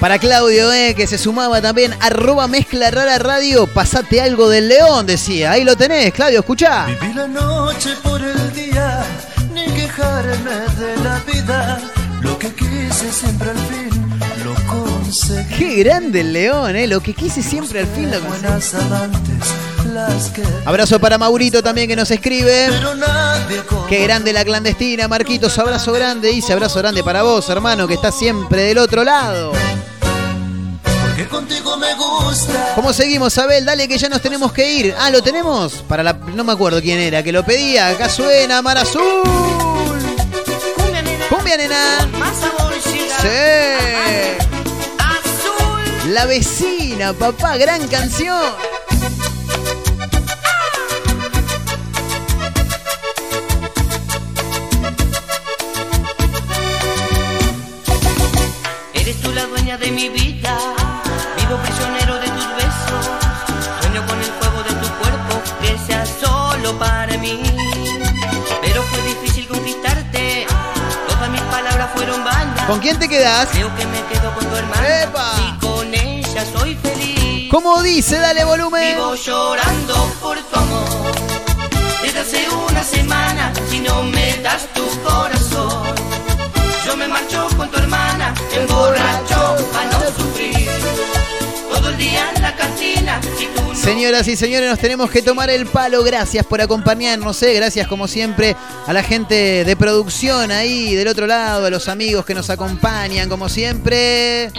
Para Claudio, eh, que se sumaba también, arroba mezcla rara radio, pasate algo del león, decía. Ahí lo tenés, Claudio, escuchá. Viví la noche por el día, ni quejarme de la vida. Lo que quise siempre al fin lo conseguí. Qué grande el león, eh. Lo que quise siempre al fin lo conseguí. Abrazo para Maurito también que nos escribe. Qué grande la clandestina, Marquitos, abrazo grande. Dice abrazo grande para vos, hermano, que estás siempre del otro lado. que contigo me gusta. ¿Cómo seguimos, Abel? Dale que ya nos tenemos que ir. Ah, ¿lo tenemos? Para la... No me acuerdo quién era, que lo pedía. Acá suena Mar Azul. Cumbia, nena. Cumbia, nena. Más sabor llega. Sí. Azul. La vecina, papá, gran canción. De mi vida. Vivo prisionero de tus besos. Sueño con el fuego de tu cuerpo que sea solo para mí. Pero fue difícil conquistarte. Todas mis palabras fueron vanas. ¿Con quién te quedás? Creo que me quedo con tu hermana. ¡Epa! Y con ella soy feliz. ¿Cómo dice? Dale volumen. Vivo llorando por tu amor. Desde hace una semana, si no me das tu corazón, yo me marcho hermana, emborracho para no sufrir. Todo el día en la cantina, si Señoras y señores, nos tenemos que tomar el palo. Gracias por acompañarnos. ¿eh? Gracias, como siempre, a la gente de producción ahí del otro lado, a los amigos que nos acompañan, como siempre.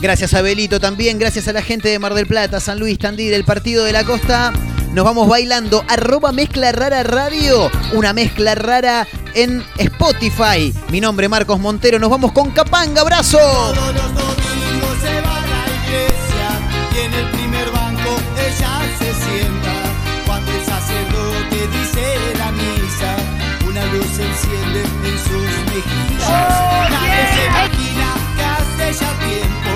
Gracias a Belito también. Gracias a la gente de Mar del Plata, San Luis, Tandil, el Partido de la Costa. Nos vamos bailando. Arroba Mezcla Rara Radio. Una mezcla rara en Spotify. Mi nombre es Marcos Montero. Nos vamos con Capanga. ¡Abrazo! Todos los domingos se va a la iglesia y en el primer banco ella se sienta. Cuando el sacerdote dice la misa, una luz se enciende en sus mejillas. Nadie se imagina que hace ya tiempo,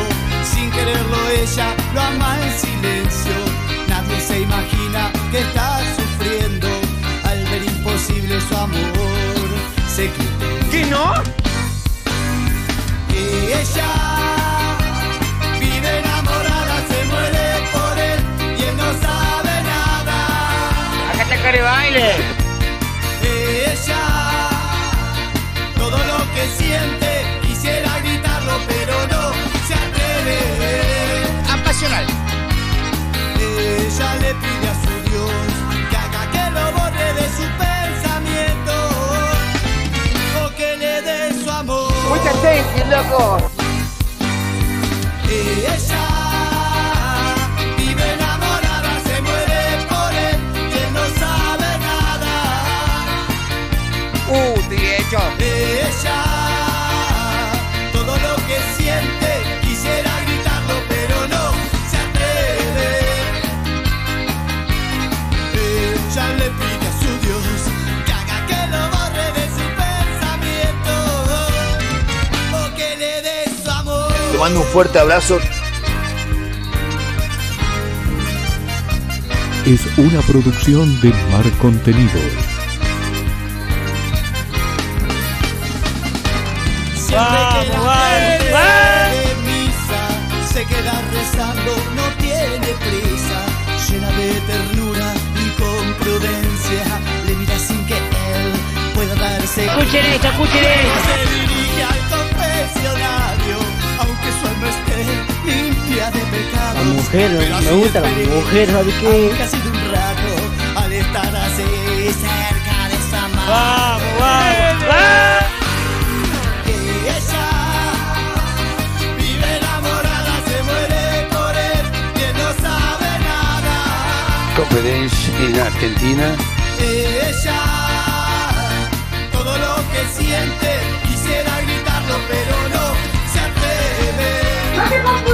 sin quererlo ella lo ama ¿Qué no? Y ella vive enamorada, se muere por él y él no sabe nada. Acá está Care Baile. Ella todo lo que siente quisiera gritarlo pero no se atreve. Apasional. Ella le pide su amor. Mucha atención, loco. Ella mando un fuerte abrazo. Es una producción de Mar Contenidos. Siempre que misa se queda rezando, no tiene prisa, llena de ternura y con prudencia, le mira sin que él pueda darse Escuchen esto, escuchen esto. La mujer, me gusta la mujer, ¿sabes qué? Al estar así cerca de esa mano. Vamos, vamos, vamos. Y ella vive enamorada, se muere por él y él no sabe nada. Conferencia en Argentina. Ella todo lo que siente quisiera gritarlo pero no se atreve.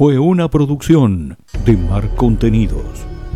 Fue una producción de Mar Contenidos.